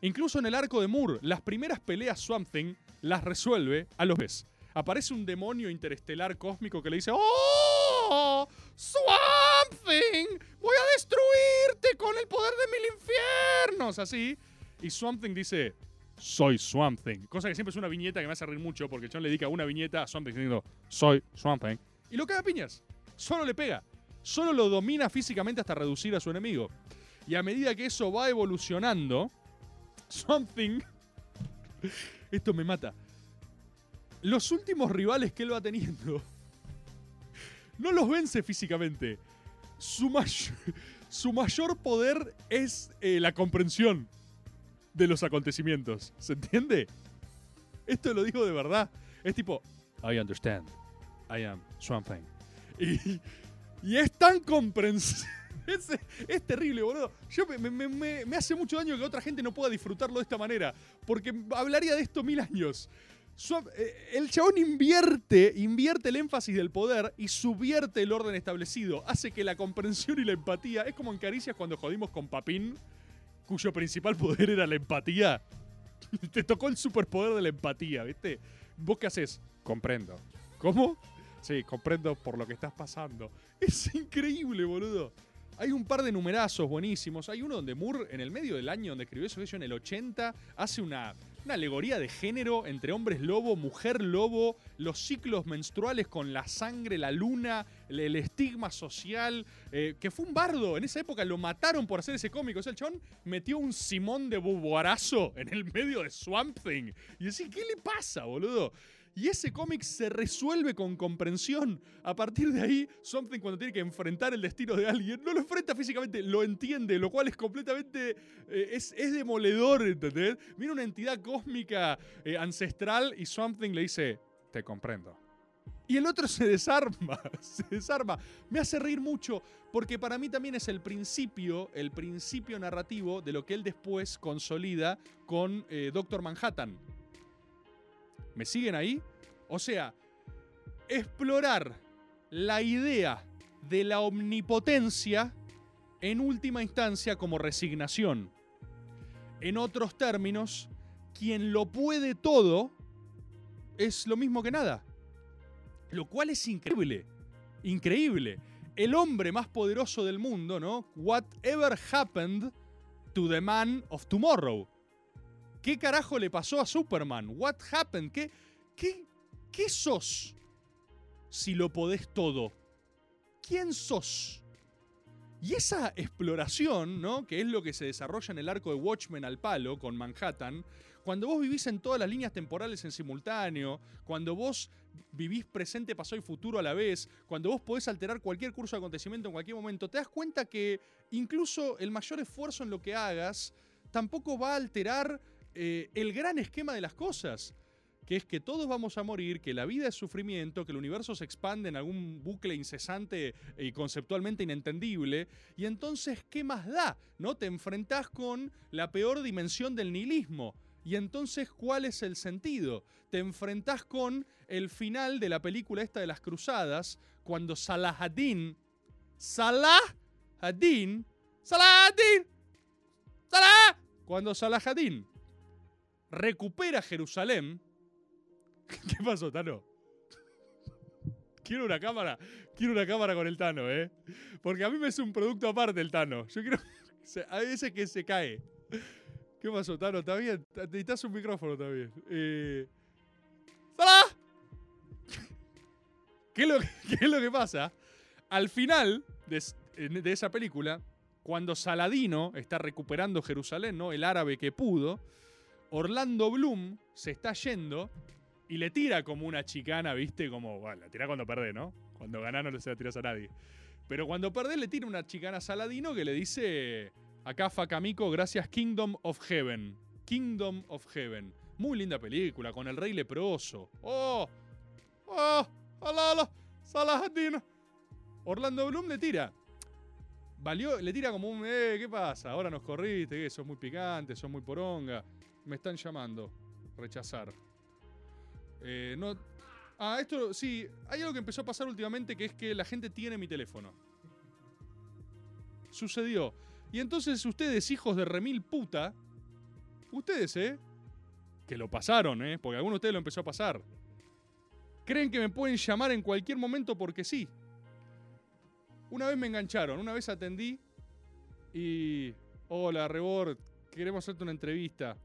Incluso en el arco de Moore, las primeras peleas Swamp Thing las resuelve a los ves. Aparece un demonio interestelar cósmico que le dice ¡Oh! ¡Swamp Thing! ¡Voy a destruirte con el poder de mil infiernos! Así. Y Swamp Thing dice soy Swamp Thing. Cosa que siempre es una viñeta que me hace reír mucho porque John le dedica una viñeta a Swamp Thing diciendo soy Swamp Thing. Y lo caga piñas. Solo le pega. Solo lo domina físicamente hasta reducir a su enemigo. Y a medida que eso va evolucionando, Swamp Thing. *laughs* Esto me mata. Los últimos rivales que él va teniendo. *laughs* No los vence físicamente. Su, *laughs* su mayor poder es eh, la comprensión de los acontecimientos. ¿Se entiende? Esto lo digo de verdad. Es tipo, I understand. I am Swamp Thing. Y, y es tan comprensivo. *laughs* Es, es terrible, boludo. Yo me, me- me- me hace mucho daño que otra gente no pueda disfrutarlo de esta manera. Porque hablaría de esto mil años. Eh, el chabón invierte, invierte el énfasis del poder y subvierte el orden establecido. Hace que la comprensión y la empatía. Es como en Caricias cuando jodimos con Papín, cuyo principal poder era la empatía. *laughs* Te tocó el superpoder de la empatía, ¿viste? ¿Vos qué haces? Comprendo. ¿Cómo? Sí, comprendo por lo que estás pasando. *laughs* Es increíble, boludo. Hay un par de numerazos buenísimos. Hay uno donde Moore, en el medio del año donde escribió eso, en el 80, hace una, una alegoría de género entre hombres lobo, mujer lobo, los ciclos menstruales con la sangre, la luna, el, estigma social, eh, que fue un bardo. En esa época lo mataron por hacer ese cómico. O sea, el chabón metió un Simón de Buboarazo en el medio de Swamp Thing. Y decís, ¿qué le pasa, boludo? Y ese cómic se resuelve con comprensión. A partir de ahí, Something cuando tiene que enfrentar el destino de alguien, no lo enfrenta físicamente, lo entiende, lo cual es completamente... eh, es, es demoledor, ¿entendés? Viene una entidad cósmica eh, ancestral y Something le dice, te comprendo. Y el otro se desarma, *laughs* se desarma. Me hace reír mucho porque para mí también es el principio, el principio narrativo de lo que él después consolida con eh, Doctor Manhattan. ¿Me siguen ahí? O sea, explorar la idea de la omnipotencia en última instancia como resignación. En otros términos, quien lo puede todo es lo mismo que nada. Lo cual es increíble. Increíble. El hombre más poderoso del mundo, ¿no? Whatever happened to the man of tomorrow. ¿Qué carajo le pasó a Superman? What happened? ¿Qué, qué, qué sos si lo podés todo? ¿Quién sos? Y esa exploración, ¿no? Que es lo que se desarrolla en el arco de Watchmen al palo con Manhattan, cuando vos vivís en todas las líneas temporales en simultáneo, cuando vos vivís presente, pasado y futuro a la vez, cuando vos podés alterar cualquier curso de acontecimiento en cualquier momento, te das cuenta que incluso el mayor esfuerzo en lo que hagas tampoco va a alterar eh, el gran esquema de las cosas, que es que todos vamos a morir, que la vida es sufrimiento, que el universo se expande en algún bucle incesante y conceptualmente inentendible, y entonces, ¿qué más da? ¿No? Te enfrentás con la peor dimensión del nihilismo. Y entonces, ¿cuál es el sentido? Te enfrentás con el final de la película esta de las cruzadas, cuando Salahadin, Salahadin, Salahadin, Salah, cuando Salahadin recupera Jerusalén. *laughs* ¿Qué pasó, Tano? Quiero una cámara, quiero una cámara con el Tano, ¿eh? Porque a mí me es un producto aparte el Tano. Yo quiero, *laughs* a veces que se cae. ¿Qué pasó, Tano? ¿Está bien? Necesitas un micrófono también. Eh... *laughs* ¿Qué es, lo que, ¿Qué es lo que pasa? Al final de, de esa película, cuando Saladino está recuperando Jerusalén, ¿no? El árabe que pudo, Orlando Bloom se está yendo y le tira como una chicana, ¿viste? Como, bueno, la tira cuando perdés, ¿no? Cuando ganás no le se la tiras a nadie. Pero cuando perdés le tira una chicana a Saladino que le dice, acá Fakamico, gracias Kingdom of Heaven. Kingdom of Heaven. Muy linda película, con el rey leproso. ¡Oh! ¡Oh! ¡Hola, hola! ¡Saladino! Orlando Bloom le tira. Valió, le tira como un, eh, ¿qué pasa? Ahora nos corriste, que sos muy picante, sos muy poronga. Me están llamando. Rechazar. Eh, no. Ah, esto sí. Hay algo que empezó a pasar últimamente que es que la gente tiene mi teléfono. Sucedió. Y entonces ustedes, hijos de remil puta, ustedes, ¿eh? Que lo pasaron, ¿eh? Porque alguno de ustedes lo empezó a pasar. Creen que me pueden llamar en cualquier momento porque sí. Una vez me engancharon, una vez atendí y... Hola, Rebord, queremos hacerte una entrevista.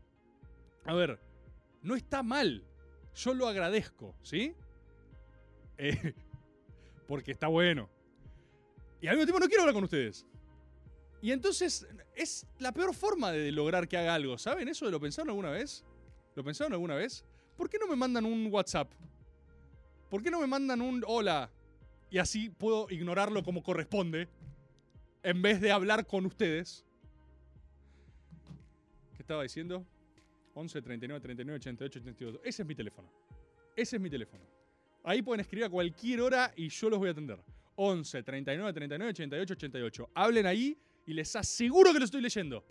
A ver, no está mal. Yo lo agradezco, ¿sí? Eh, *laughs* porque está bueno. Y al mismo tiempo no quiero hablar con ustedes. Y entonces es la peor forma de lograr que haga algo, ¿saben? ¿Eso lo pensaron alguna vez? ¿Lo pensaron alguna vez? ¿Por qué no me mandan un WhatsApp? ¿Por qué no me mandan un hola? Y así puedo ignorarlo como corresponde. En vez de hablar con ustedes. ¿Qué estaba diciendo? 11 39 39 88 82. Ese es mi teléfono. Ese es mi teléfono. Ahí pueden escribir a cualquier hora y yo los voy a atender. 11 39 39 88 88. Hablen ahí y les aseguro que los estoy leyendo.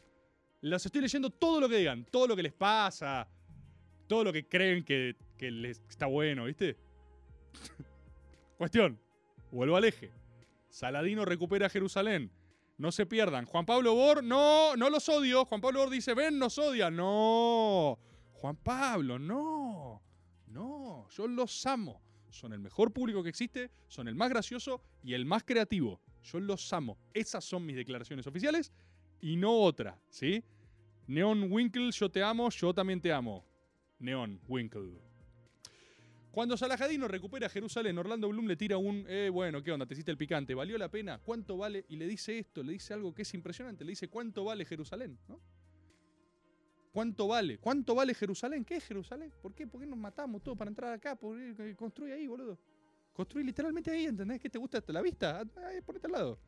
Los estoy leyendo todo lo que digan, todo lo que les pasa, todo lo que creen que, que les está bueno, ¿viste? *laughs* Cuestión. Vuelvo al eje. Saladino recupera Jerusalén. No se pierdan. Juan Pablo Bor, no, no los odio. Juan Pablo Bor dice, ven, nos odia. No. Juan Pablo, no. No, yo los amo. Son el mejor público que existe, son el más gracioso y el más creativo. Yo los amo. Esas son mis declaraciones oficiales y no otra, ¿sí? Neon Winkle, yo te amo, yo también te amo. Neon Winkle. Cuando Salahadino recupera Jerusalén, Orlando Bloom le tira un, eh, bueno, ¿qué onda? Te hiciste el picante, ¿valió la pena? ¿Cuánto vale? Y le dice esto, le dice algo que es impresionante, le dice, ¿cuánto vale Jerusalén? ¿Cuánto vale? ¿Cuánto vale Jerusalén? ¿Qué es Jerusalén? ¿Por qué? ¿Por qué nos matamos todos para entrar acá? ¿Por qué? Construye ahí, boludo. Construye literalmente ahí, ¿entendés? ¿Qué te gusta hasta la vista? Ahí, ponete al lado.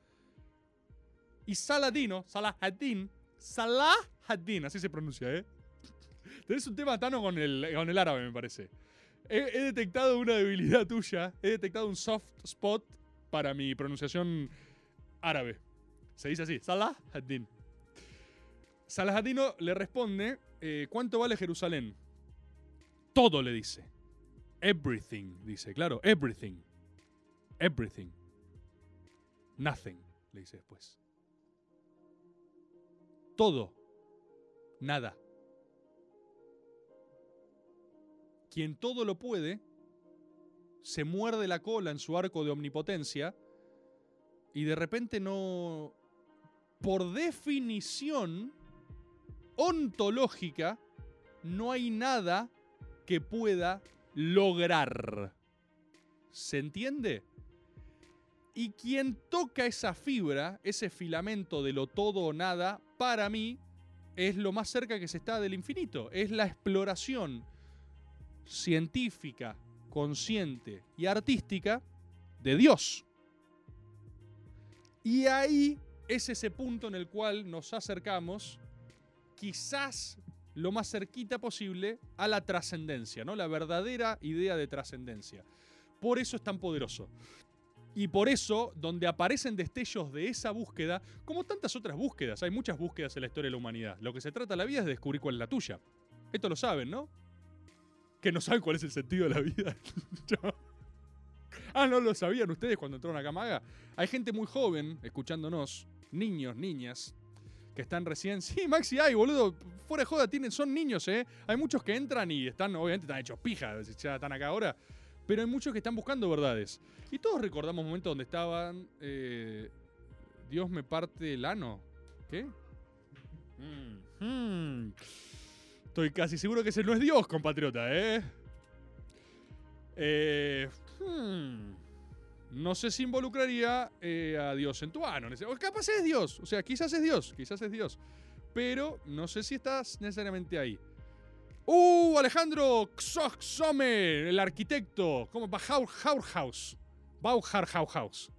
Y Saladino, Salahadin, Salahadin, así se pronuncia, ¿eh? *laughs* Tenés un tema tano con el, con el árabe, me parece. He, detectado una debilidad tuya. He detectado un soft spot para mi pronunciación árabe. Se dice así, Salah ad-Din. Salahadino le responde, eh, ¿cuánto vale Jerusalén? Todo le dice. Everything, dice, claro, everything. Everything. Nothing, le dice después. Todo. Nada. Quien todo lo puede, se muerde la cola en su arco de omnipotencia y de repente no, por definición ontológica, no hay nada que pueda lograr. ¿Se entiende? Y quien toca esa fibra, ese filamento de lo todo o nada, para mí es lo más cerca que se está del infinito. Es la exploración científica, consciente y artística de Dios. Y ahí es ese punto en el cual nos acercamos, quizás lo más cerquita posible, a la trascendencia, ¿no? La verdadera idea de trascendencia. Por eso es tan poderoso. Y por eso, donde aparecen destellos de esa búsqueda, como tantas otras búsquedas, hay muchas búsquedas en la historia de la humanidad. Lo que se trata la vida es de descubrir cuál es la tuya. Esto lo saben, ¿no? Que no saben cuál es el sentido de la vida. *laughs* ah, no lo sabían ustedes cuando entraron a Camaga. Hay gente muy joven escuchándonos, niños, niñas, que están recién. Sí, Maxi, hay, boludo. Fuera de joda, tienen, son niños, ¿eh? Hay muchos que entran y están, obviamente, están hechos pija, ya están acá ahora. Pero hay muchos que están buscando verdades. Y todos recordamos momentos donde estaban. Eh, Dios me parte el ano. ¿Qué? Mm, mm. Estoy casi seguro que ese no es Dios, compatriota, ¿eh? eh hmm, no sé si involucraría eh, a Dios en tu ano. O capaz es Dios. O sea, quizás es Dios. Quizás es Dios. Pero no sé si estás necesariamente ahí. ¡Uh! Alejandro Xoxome, el arquitecto. ¿Cómo? Bauhaus. Bauhaus.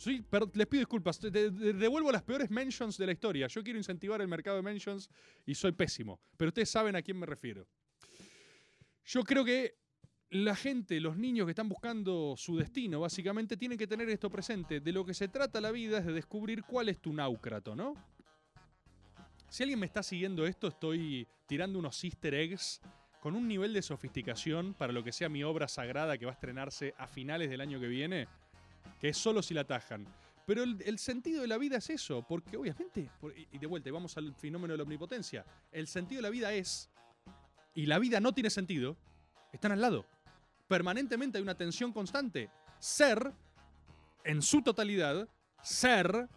Sí, pero les pido disculpas. devuelvo las peores mentions de la historia. Yo quiero incentivar el mercado de mentions y soy pésimo. Pero ustedes saben a quién me refiero. Yo creo que la gente, los niños que están buscando su destino, básicamente tienen que tener esto presente. De lo que se trata la vida es de descubrir cuál es tu náucrato, ¿no? Si alguien me está siguiendo esto, estoy tirando unos easter eggs con un nivel de sofisticación para lo que sea mi obra sagrada que va a estrenarse a finales del año que viene, que es solo si la atajan. Pero el, sentido de la vida es eso, porque obviamente, y de vuelta, vamos al fenómeno de la omnipotencia, el sentido de la vida es, y la vida no tiene sentido, están al lado. Permanentemente hay una tensión constante. Ser, en su totalidad, ser,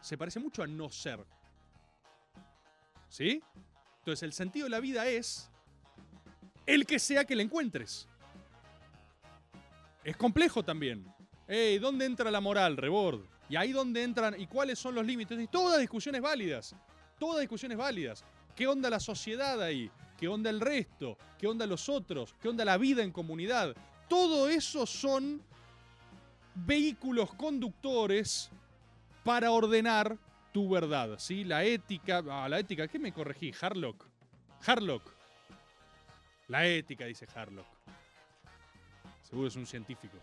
se parece mucho a no ser. ¿Sí? Entonces el sentido de la vida es el que sea que le encuentres. Es complejo también. Ey, ¿dónde entra la moral, Rebord? Y ahí dónde entran y cuáles son los límites. Y todas discusiones válidas. Todas discusiones válidas. ¿Qué onda la sociedad ahí? ¿Qué onda el resto? ¿Qué onda los otros? ¿Qué onda la vida en comunidad? Todo eso son vehículos conductores para ordenar tu verdad, ¿sí? La ética, ah, la ética, ¿qué me corregí? Harlock. Harlock. La ética, dice Harlock. Seguro es un científico.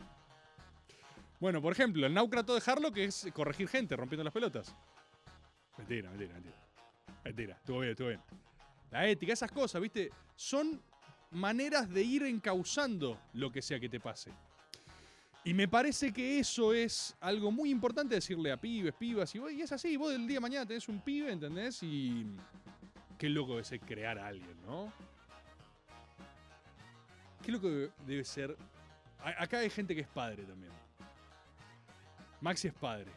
Bueno, por ejemplo, el náucrato de Harlock es corregir gente rompiendo las pelotas. Mentira, mentira, mentira. Mentira, estuvo bien, estuvo bien. La ética, esas cosas, ¿viste? Son maneras de ir encauzando lo que sea que te pase. Y me parece que eso es algo muy importante decirle a pibes, pibas, y, vos- y es así, vos del día de mañana tenés un pibe, ¿entendés? Y qué loco debe ser crear a alguien, ¿no? Qué loco debe ser... Acá hay gente que es padre también. Maxi es padre.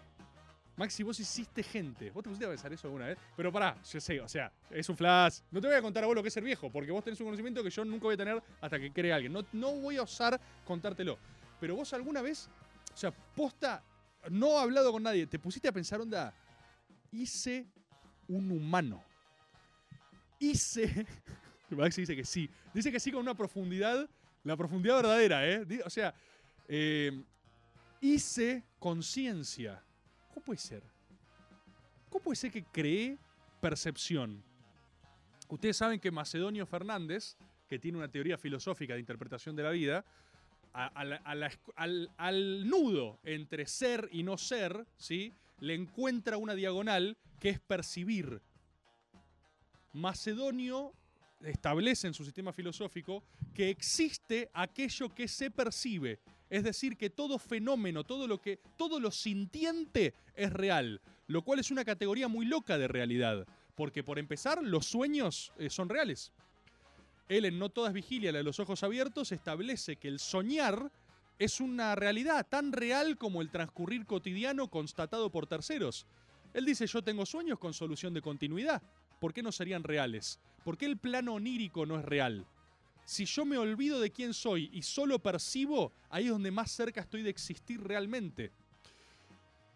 Maxi, vos hiciste gente. ¿Vos te pusiste a pensar eso alguna vez? Pero pará, yo sé, o sea, es un flash. No te voy a contar a vos lo que es ser viejo, porque vos tenés un conocimiento que yo nunca voy a tener hasta que cree alguien. No, no voy a osar contártelo. Pero vos alguna vez, o sea, posta, no he hablado con nadie, te pusiste a pensar, onda, hice un humano. Hice. *laughs* Maxi dice que sí. Dice que sí con una profundidad, la profundidad verdadera, ¿eh? O sea, eh, hice conciencia. ¿Cómo puede ser? ¿Cómo puede ser que creé percepción? Ustedes saben que Macedonio Fernández, que tiene una teoría filosófica de interpretación de la vida, al, al nudo entre ser y no ser, ¿sí? le encuentra una diagonal que es percibir. Macedonio establece en su sistema filosófico que existe aquello que se percibe. Es decir, que todo fenómeno, todo lo que. todo lo sintiente es real. Lo cual es una categoría muy loca de realidad. Porque por empezar, los sueños eh, son reales. Él en No Todas Vigilia, la de los ojos abiertos, establece que el soñar es una realidad tan real como el transcurrir cotidiano constatado por terceros. Él dice, yo tengo sueños con solución de continuidad. ¿Por qué no serían reales? ¿Por qué el plano onírico no es real? Si yo me olvido de quién soy y solo percibo, ahí es donde más cerca estoy de existir realmente.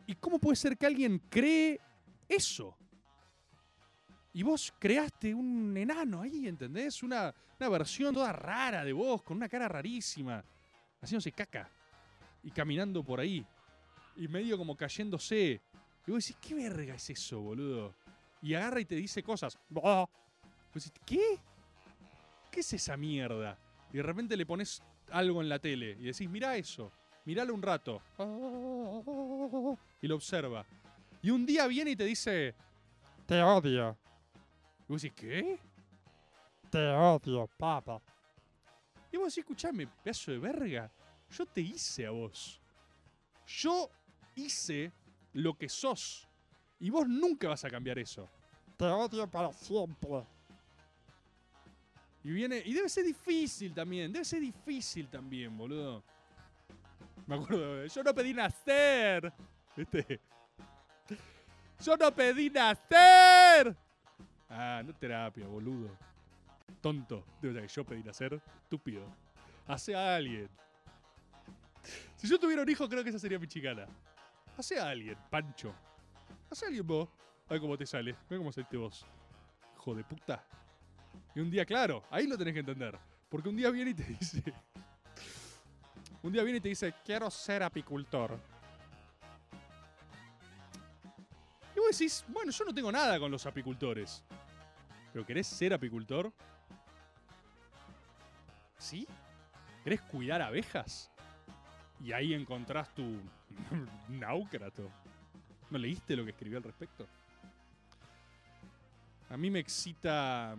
¿Y cómo puede ser que alguien cree eso? Y vos creaste un enano ahí, ¿entendés? Una, una versión toda rara de vos, con una cara rarísima, haciéndose caca y caminando por ahí, y medio como cayéndose. Y vos decís, ¿qué verga es eso, boludo? Y agarra y te dice cosas. Vos decís, ¿qué? ¿Qué es esa mierda? Y de repente le pones algo en la tele y decís, mirá eso, miralo un rato. Y lo observa. Y un día viene y te dice, te odio. Y vos decís, ¿qué? Te odio, papa. Y vos decís, escuchame, pedazo de verga. Yo te hice a vos. Yo hice lo que sos. Y vos nunca vas a cambiar eso. Te odio para siempre. Y viene. Y debe ser difícil también. Debe ser difícil también, boludo. Me acuerdo. Yo no pedí nacer. ¿Viste? Yo no pedí nacer. Ah, no terapia, boludo. Tonto. Yo pedí nacer. Estúpido. Hace a alguien. Si yo tuviera un hijo, creo que esa sería mi chicana. Hace a alguien, Pancho. Hace a alguien vos. A ver cómo te sale. Ve cómo saliste vos. Hijo de puta. Y un día, claro, ahí lo tenés que entender. Porque un día viene y te *laughs* dice. Un día viene y te dice, quiero ser apicultor. Y vos decís, bueno, yo no tengo nada con los apicultores. ¿Pero querés ser apicultor? ¿Sí? ¿Querés cuidar abejas? Y ahí encontrás tu *laughs* náucrato. ¿No leíste lo que escribió al respecto? A mí me excita.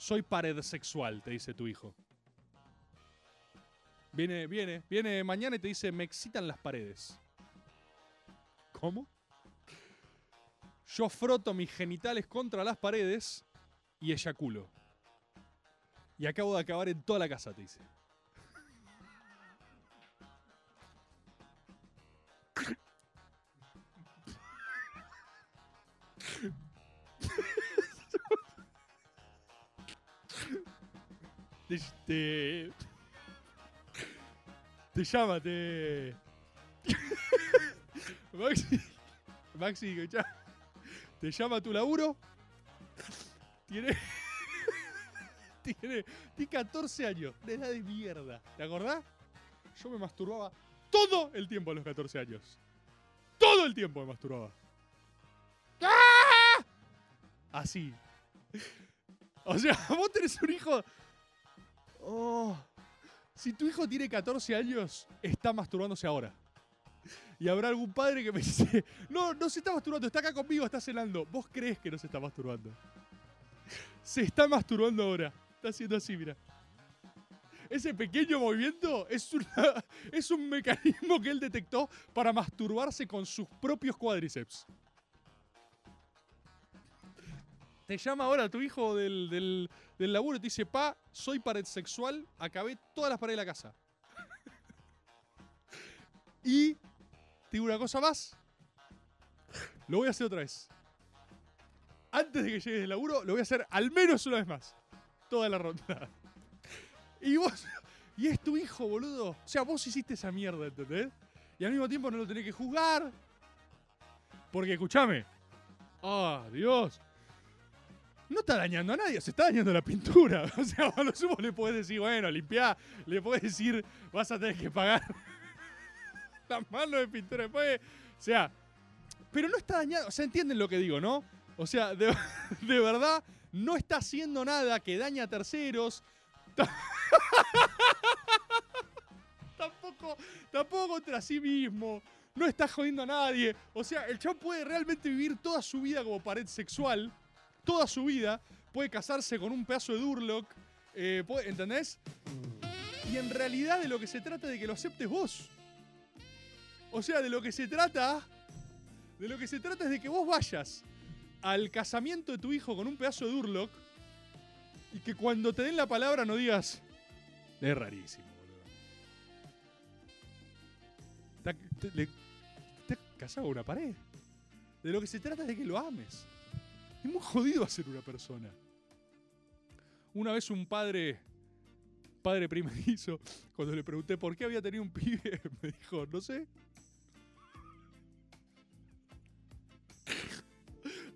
Soy pared sexual, te dice tu hijo. Viene, viene, viene mañana y te dice, me excitan las paredes. ¿Cómo? Yo froto mis genitales contra las paredes y eyaculo. Y acabo de acabar en toda la casa, te dice. Te, te, te llama, te. *laughs* Maxi, Maxi. Te llama tu laburo. Tiene. *laughs* Tiene, tiene 14 años. Una edad de mierda. ¿Te acordás? Yo me masturbaba todo el tiempo a los 14 años. Todo el tiempo me masturbaba. ¡Ah! Así. O sea, *laughs* vos tenés un hijo. Oh. Si tu hijo tiene 14 años, está masturbándose ahora. Y habrá algún padre que me dice, no, no se está masturbando, está acá conmigo, está cenando. Vos crees que no se está masturbando. Se está masturbando ahora. Está haciendo así, mira. Ese pequeño movimiento es, una- es un mecanismo que él detectó para masturbarse con sus propios cuádriceps. Te llama ahora tu hijo del, del, del laburo y te dice, pa, soy pared sexual, acabé todas las paredes de la casa. y, te digo una cosa más, lo voy a hacer otra vez. Antes de que llegues del laburo, lo voy a hacer al menos una vez más. Toda la ronda. Y vos, y es tu hijo, boludo. O sea, vos hiciste esa mierda, ¿entendés? Y al mismo tiempo no lo tenés que juzgar. Porque, escúchame. Ah, Dios. No está dañando a nadie, se está dañando la pintura. *laughs* O sea, a lo sumo le podés decir, bueno, limpiá. Le podés decir, vas a tener que pagar *laughs* las manos de pintura después. O sea, pero no está dañando. O sea, entienden lo que digo, ¿no? O sea, de, *laughs* verdad, no está haciendo nada que daña a terceros. Ta- tampoco, tampoco contra sí mismo. No está jodiendo a nadie. O sea, el chabón puede realmente vivir toda su vida como pared sexual. Toda su vida. Puede casarse con un pedazo de Durlock. eh, ¿Entendés? Y en realidad de lo que se trata es de que lo aceptes vos. O sea, de lo que se trata. De lo que se trata es de que vos vayas al casamiento de tu hijo con un pedazo de Durlock. Y que cuando te den la palabra no digas. Es rarísimo, boludo. Te- casado con una pared. De lo que se trata es de que lo ames. Es muy jodido hacer una persona. Una vez un padre, padre primerizo, *laughs* cuando le pregunté por qué había tenido un pibe, *laughs* me dijo, no sé. *laughs*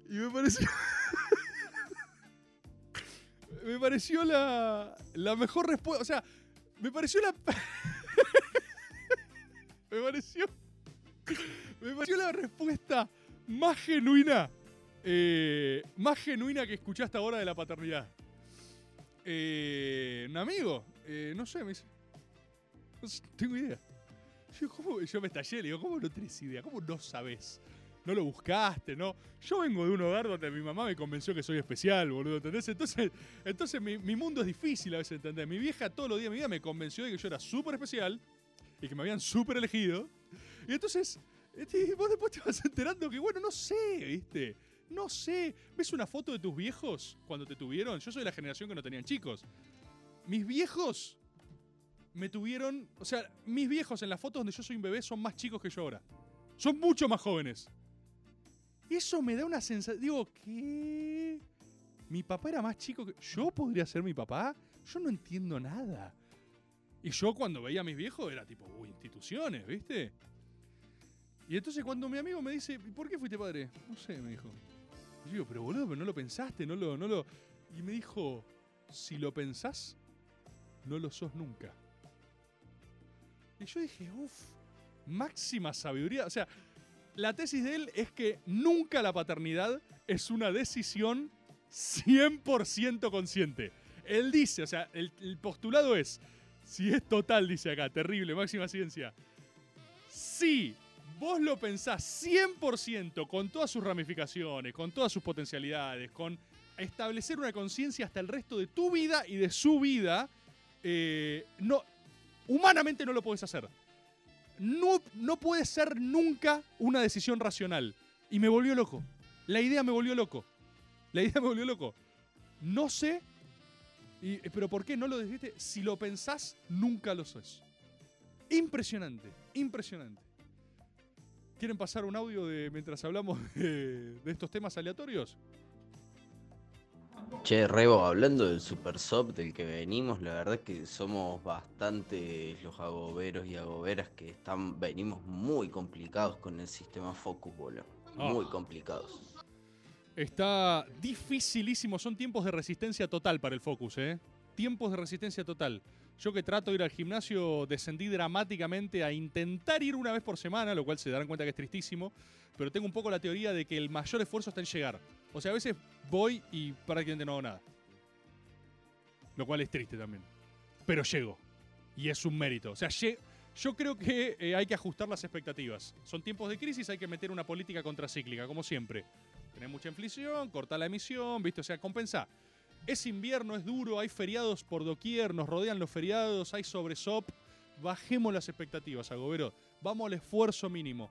Y me pareció. me pareció la, la mejor respuesta. O sea, me pareció la. me pareció. Me pareció la respuesta más genuina. Eh, más genuina que escuchaste ahora de la paternidad. Eh, un amigo, eh, no sé, me dice. No sé, tengo idea. Yo, me estallé, le digo, ¿cómo no tenés idea? ¿Cómo no sabés? No lo buscaste, ¿no? Yo vengo de un hogar donde mi mamá me convenció que soy especial, boludo, ¿entendés? Entonces, entonces mi, mi mundo es difícil a veces, ¿entendés? Mi vieja todos los días de mi vida me convenció de que yo era súper especial y que me habían súper elegido. Y entonces, este, vos después te vas enterando que, bueno, no sé, ¿viste? No sé. ¿Ves una foto de tus viejos cuando te tuvieron? Yo soy de la generación que no tenían chicos. Mis viejos me tuvieron. O sea, mis viejos en las fotos donde yo soy un bebé son más chicos que yo ahora. Son mucho más jóvenes. Eso me da una sensación. Digo, ¿qué? Mi papá era más chico que. ¿Yo podría ser mi papá? Yo no entiendo nada. Y yo cuando veía a mis viejos era tipo, uy, instituciones, ¿viste? Y entonces cuando mi amigo me dice, "¿Y ¿por qué fuiste padre? No sé, me dijo. Y yo pero boludo, pero no lo pensaste, no lo, no lo. Y me dijo, si lo pensás, no lo sos nunca. Y yo dije, uff, máxima sabiduría. O sea, la tesis de él es que nunca la paternidad es una decisión 100% consciente. Él dice, o sea, el, el postulado es, si es total, dice acá, terrible, máxima ciencia. Si vos lo pensás 100% con todas sus ramificaciones, con todas sus potencialidades, con establecer una conciencia hasta el resto de tu vida y de su vida, eh, no, humanamente no lo puedes hacer. No, no puede ser nunca una decisión racional. Y me volvió loco. La idea me volvió loco. La idea me volvió loco. No sé, y- pero ¿por qué no lo dijiste? Si lo pensás, nunca lo sos. Impresionante, impresionante. ¿Quieren pasar un audio de mientras hablamos *laughs* de, de estos temas aleatorios? Che, Rebo, hablando del Super Sub del que venimos, la verdad que somos bastante los agoberos y agoberas que están, venimos muy complicados con el sistema Focus, boludo. Muy Ah. complicados. Está dificilísimo, son tiempos de resistencia total para el Focus, ¿eh? Tiempos de resistencia total. Yo que trato de ir al gimnasio, descendí dramáticamente a intentar ir una vez por semana, lo cual se darán cuenta que es tristísimo, pero tengo un poco la teoría de que el mayor esfuerzo está en llegar. O sea, a veces voy y prácticamente no hago nada. Lo cual es triste también. Pero llego. Y es un mérito. O sea, yo creo que eh, hay que ajustar las expectativas. Son tiempos de crisis, hay que meter una política contracíclica, como siempre. Tenés mucha inflación, corta la emisión, ¿viste? O sea, compensa. Es invierno, es duro, hay feriados por doquier, nos rodean los feriados, hay sobresop. Bajemos las expectativas, Agobero. Vamos al esfuerzo mínimo.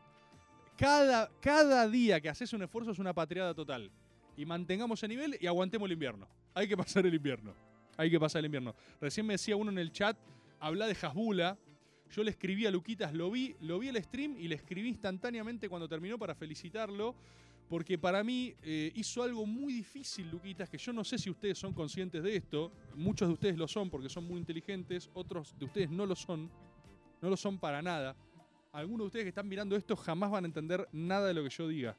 Cada, cada día que haces un esfuerzo es una patriada total. Y mantengamos ese nivel y aguantemos el invierno. Hay que pasar el invierno. Hay que pasar el invierno. Recién me decía uno en el chat, habla de Hasbula. Yo le escribí a Luquitas, lo vi, lo vi el stream y le escribí instantáneamente cuando terminó para felicitarlo. Porque para mí eh, hizo algo muy difícil, Luquitas, que yo no sé si ustedes son conscientes de esto. Muchos de ustedes lo son porque son muy inteligentes, otros de ustedes no lo son. No lo son para nada. Algunos de ustedes que están mirando esto jamás van a entender nada de lo que yo diga.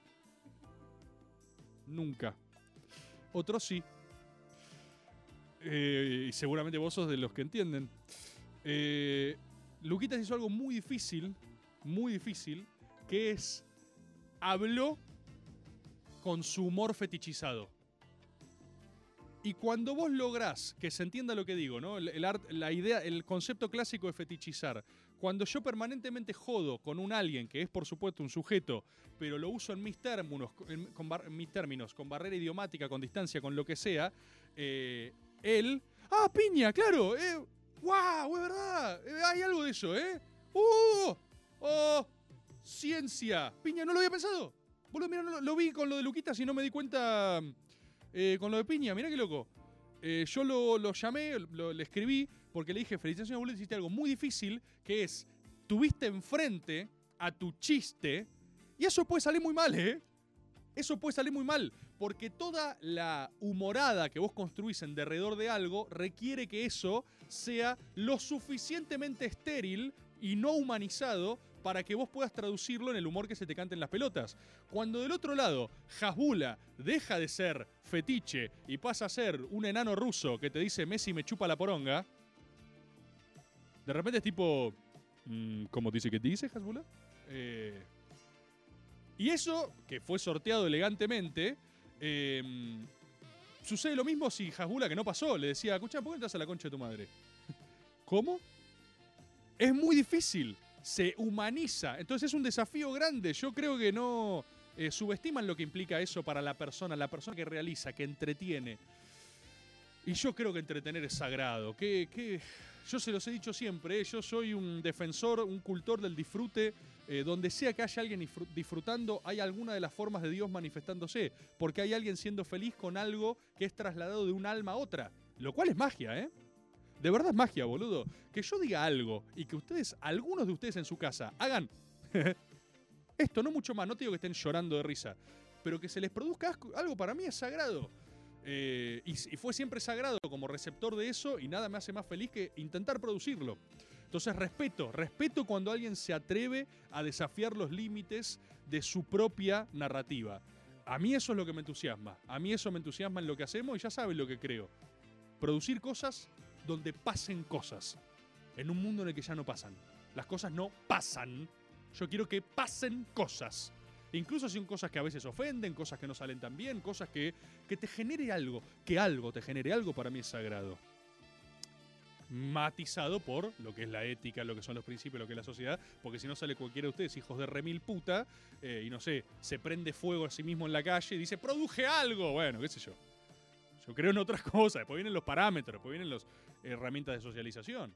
Nunca. Otros sí. Eh, y seguramente vos sos de los que entienden. Eh, Luquitas hizo algo muy difícil, muy difícil, que es habló con su humor fetichizado. Y cuando vos lográs que se entienda lo que digo, ¿no? El, el art- la idea, el concepto clásico de fetichizar. Cuando yo permanentemente jodo con un alguien que es por supuesto un sujeto, pero lo uso en mis términos, en, con bar- en mis términos, con barrera idiomática, con distancia, con lo que sea, eh, él. ¡Ah, piña! ¡Claro! Eh, ¡Wow! ¡Es verdad! eh, hay algo de eso, ¿eh? ¡Uh! ¡Oh! ¡Ciencia! Piña, no lo había pensado. Boludo, mira, lo, lo vi con lo de Luquitas y no me di cuenta eh, con lo de Piña. Mirá qué loco. Eh, yo lo, lo llamé, lo- le escribí, porque le dije, felicitaciones, boludo, hiciste algo muy difícil, que es, tuviste enfrente a tu chiste, y eso puede salir muy mal, ¿eh? Eso puede salir muy mal, porque toda la humorada que vos construís en derredor de algo requiere que eso sea lo suficientemente estéril y no humanizado para que vos puedas traducirlo en el humor que se te cante en las pelotas. Cuando del otro lado, Hasbula deja de ser fetiche y pasa a ser un enano ruso que te dice Messi me chupa la poronga, de repente es tipo... mm, ¿Cómo dice que dice Hasbula? Eh, y eso, que fue sorteado elegantemente, eh, sucede lo mismo si Hasbula, que no pasó, le decía, escucha, ¿por qué estás a la concha de tu madre? *laughs* ¿Cómo? Es muy difícil. Se humaniza. Entonces es un desafío grande. Yo creo que no eh, subestiman lo que implica eso para la persona, la persona que realiza, que entretiene. Y yo creo que entretener es sagrado. Que, que- yo se los he dicho siempre, eh, yo soy un defensor, un cultor del disfrute. eh, donde sea que haya alguien disfru- disfrutando, hay alguna de las formas de Dios manifestándose. Porque hay alguien siendo feliz con algo que es trasladado de un alma a otra. Lo cual es magia, ¿eh? De verdad es magia, boludo. Que yo diga algo y que ustedes, algunos de ustedes en su casa, hagan *laughs* esto, no mucho más, no te digo que estén llorando de risa, pero que se les produzca algo para mí es sagrado. Eh, y, y fue siempre sagrado como receptor de eso y nada me hace más feliz que intentar producirlo. Entonces respeto, respeto cuando alguien se atreve a desafiar los límites de su propia narrativa. A mí eso es lo que me entusiasma. A mí eso me entusiasma en lo que hacemos y ya saben lo que creo. Producir cosas donde pasen cosas. En un mundo en el que ya no pasan. Las cosas no pasan. Yo quiero que pasen cosas. Incluso son cosas que a veces ofenden, cosas que no salen tan bien, cosas que, que te genere algo. Que algo te genere algo para mí es sagrado. Matizado por lo que es la ética, lo que son los principios, lo que es la sociedad, porque si no sale cualquiera de ustedes, hijos de remil puta, eh, y no sé, se prende fuego a sí mismo en la calle y dice, produje algo. Bueno, qué sé yo. Yo creo en otras *laughs* cosas. Después vienen los parámetros, después vienen las herramientas de socialización.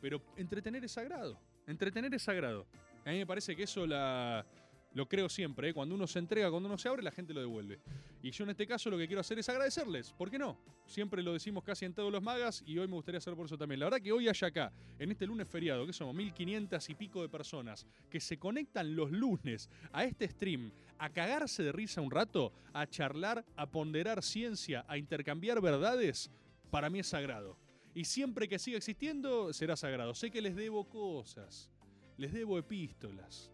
Pero entretener es sagrado. Entretener es sagrado. A mí me parece que eso la, lo creo siempre. ¿eh? Cuando uno se entrega, cuando uno se abre, la gente lo devuelve. Y yo en este caso lo que quiero hacer es agradecerles. ¿Por qué no? Siempre lo decimos casi en todos los magas y hoy me gustaría hacer por eso también. La verdad que hoy haya acá, en este lunes feriado, que somos 1500 y pico de personas, que se conectan los lunes a este stream, a cagarse de risa un rato, a charlar, a ponderar ciencia, a intercambiar verdades, para mí es sagrado. Y siempre que siga existiendo, será sagrado. Sé que les debo cosas. Les debo epístolas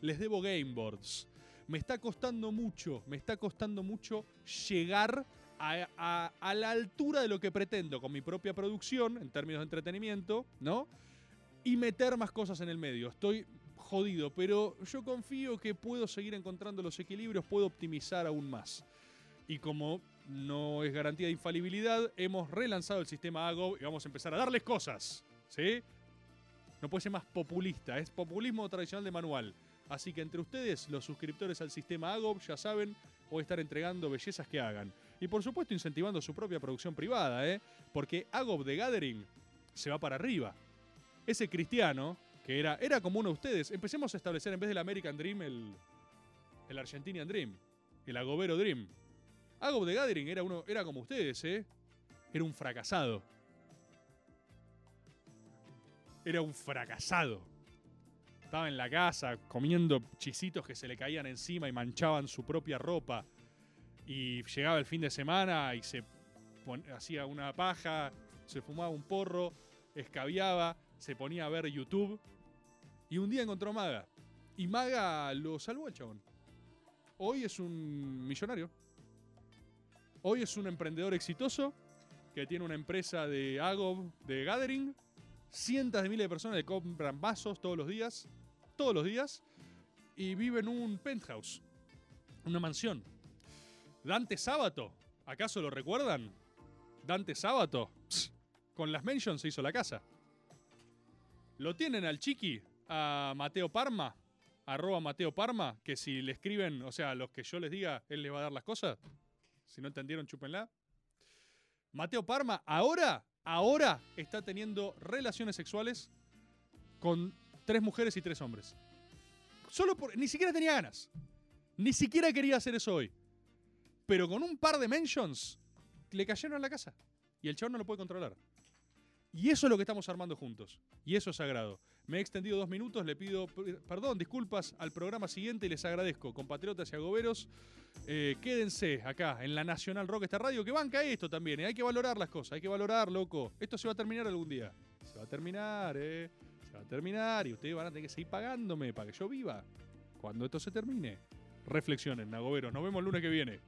les debo gameboards. Me está costando mucho, me está costando mucho llegar a, la altura de lo que pretendo con mi propia producción en términos de entretenimiento, ¿no? Y meter más cosas en el medio. Estoy jodido, pero yo confío que puedo seguir encontrando los equilibrios, puedo optimizar aún más. Y como no es garantía de infalibilidad, hemos relanzado el sistema AGO y vamos a empezar a darles cosas, ¿sí? No puede ser más populista, es populismo tradicional de manual. Así que entre ustedes, los suscriptores al sistema AGOB, ya saben, voy a estar entregando bellezas que hagan. Y por supuesto incentivando su propia producción privada, ¿eh? Porque AGOB de Gathering se va para arriba. Ese cristiano, que era, era como uno de ustedes, empecemos a establecer en vez del American Dream el, el Argentinian Dream, el Agobero Dream. Agob de Gathering era, uno, era como ustedes, ¿eh? Era un fracasado. Era un fracasado estaba en la casa comiendo chisitos que se le caían encima y manchaban su propia ropa. Y llegaba el fin de semana y se hacía una paja, se fumaba un porro, escabiaba, se ponía a ver YouTube. Y un día encontró Maga. Y Maga lo salvó al chabón. Hoy es un millonario. Hoy es un emprendedor exitoso que tiene una empresa de Agob, de Gathering. Cientos de miles de personas le compran vasos todos los días todos los días y vive en un penthouse, una mansión. Dante Sábato, ¿acaso lo recuerdan? Dante Sábato, con las mentions se hizo la casa. Lo tienen al chiqui, a Mateo Parma, arroba Mateo Parma, que si le escriben, o sea, los que yo les diga, él les va a dar las cosas. Si no entendieron, chúpenla. Mateo Parma ahora, ahora está teniendo relaciones sexuales con tres mujeres y tres hombres. Solo por. Ni siquiera tenía ganas. Ni siquiera quería hacer eso hoy. Pero con un par de mentions, le cayeron a la casa. Y el chavo no lo puede controlar. Y eso es lo que estamos armando juntos. Y eso es sagrado. Me he extendido dos minutos, le pido perdón, disculpas al programa siguiente y les agradezco. Compatriotas y agoberos, eh, quédense acá en la Nacional Rock, esta radio que banca esto también. Eh. Hay que valorar las cosas, hay que valorar, loco. Esto se va a terminar algún día. Se va a terminar, eh va a terminar y ustedes van a tener que seguir pagándome para que yo viva. Cuando esto se termine, reflexionen, Nagoveros. Nos vemos el lunes que viene.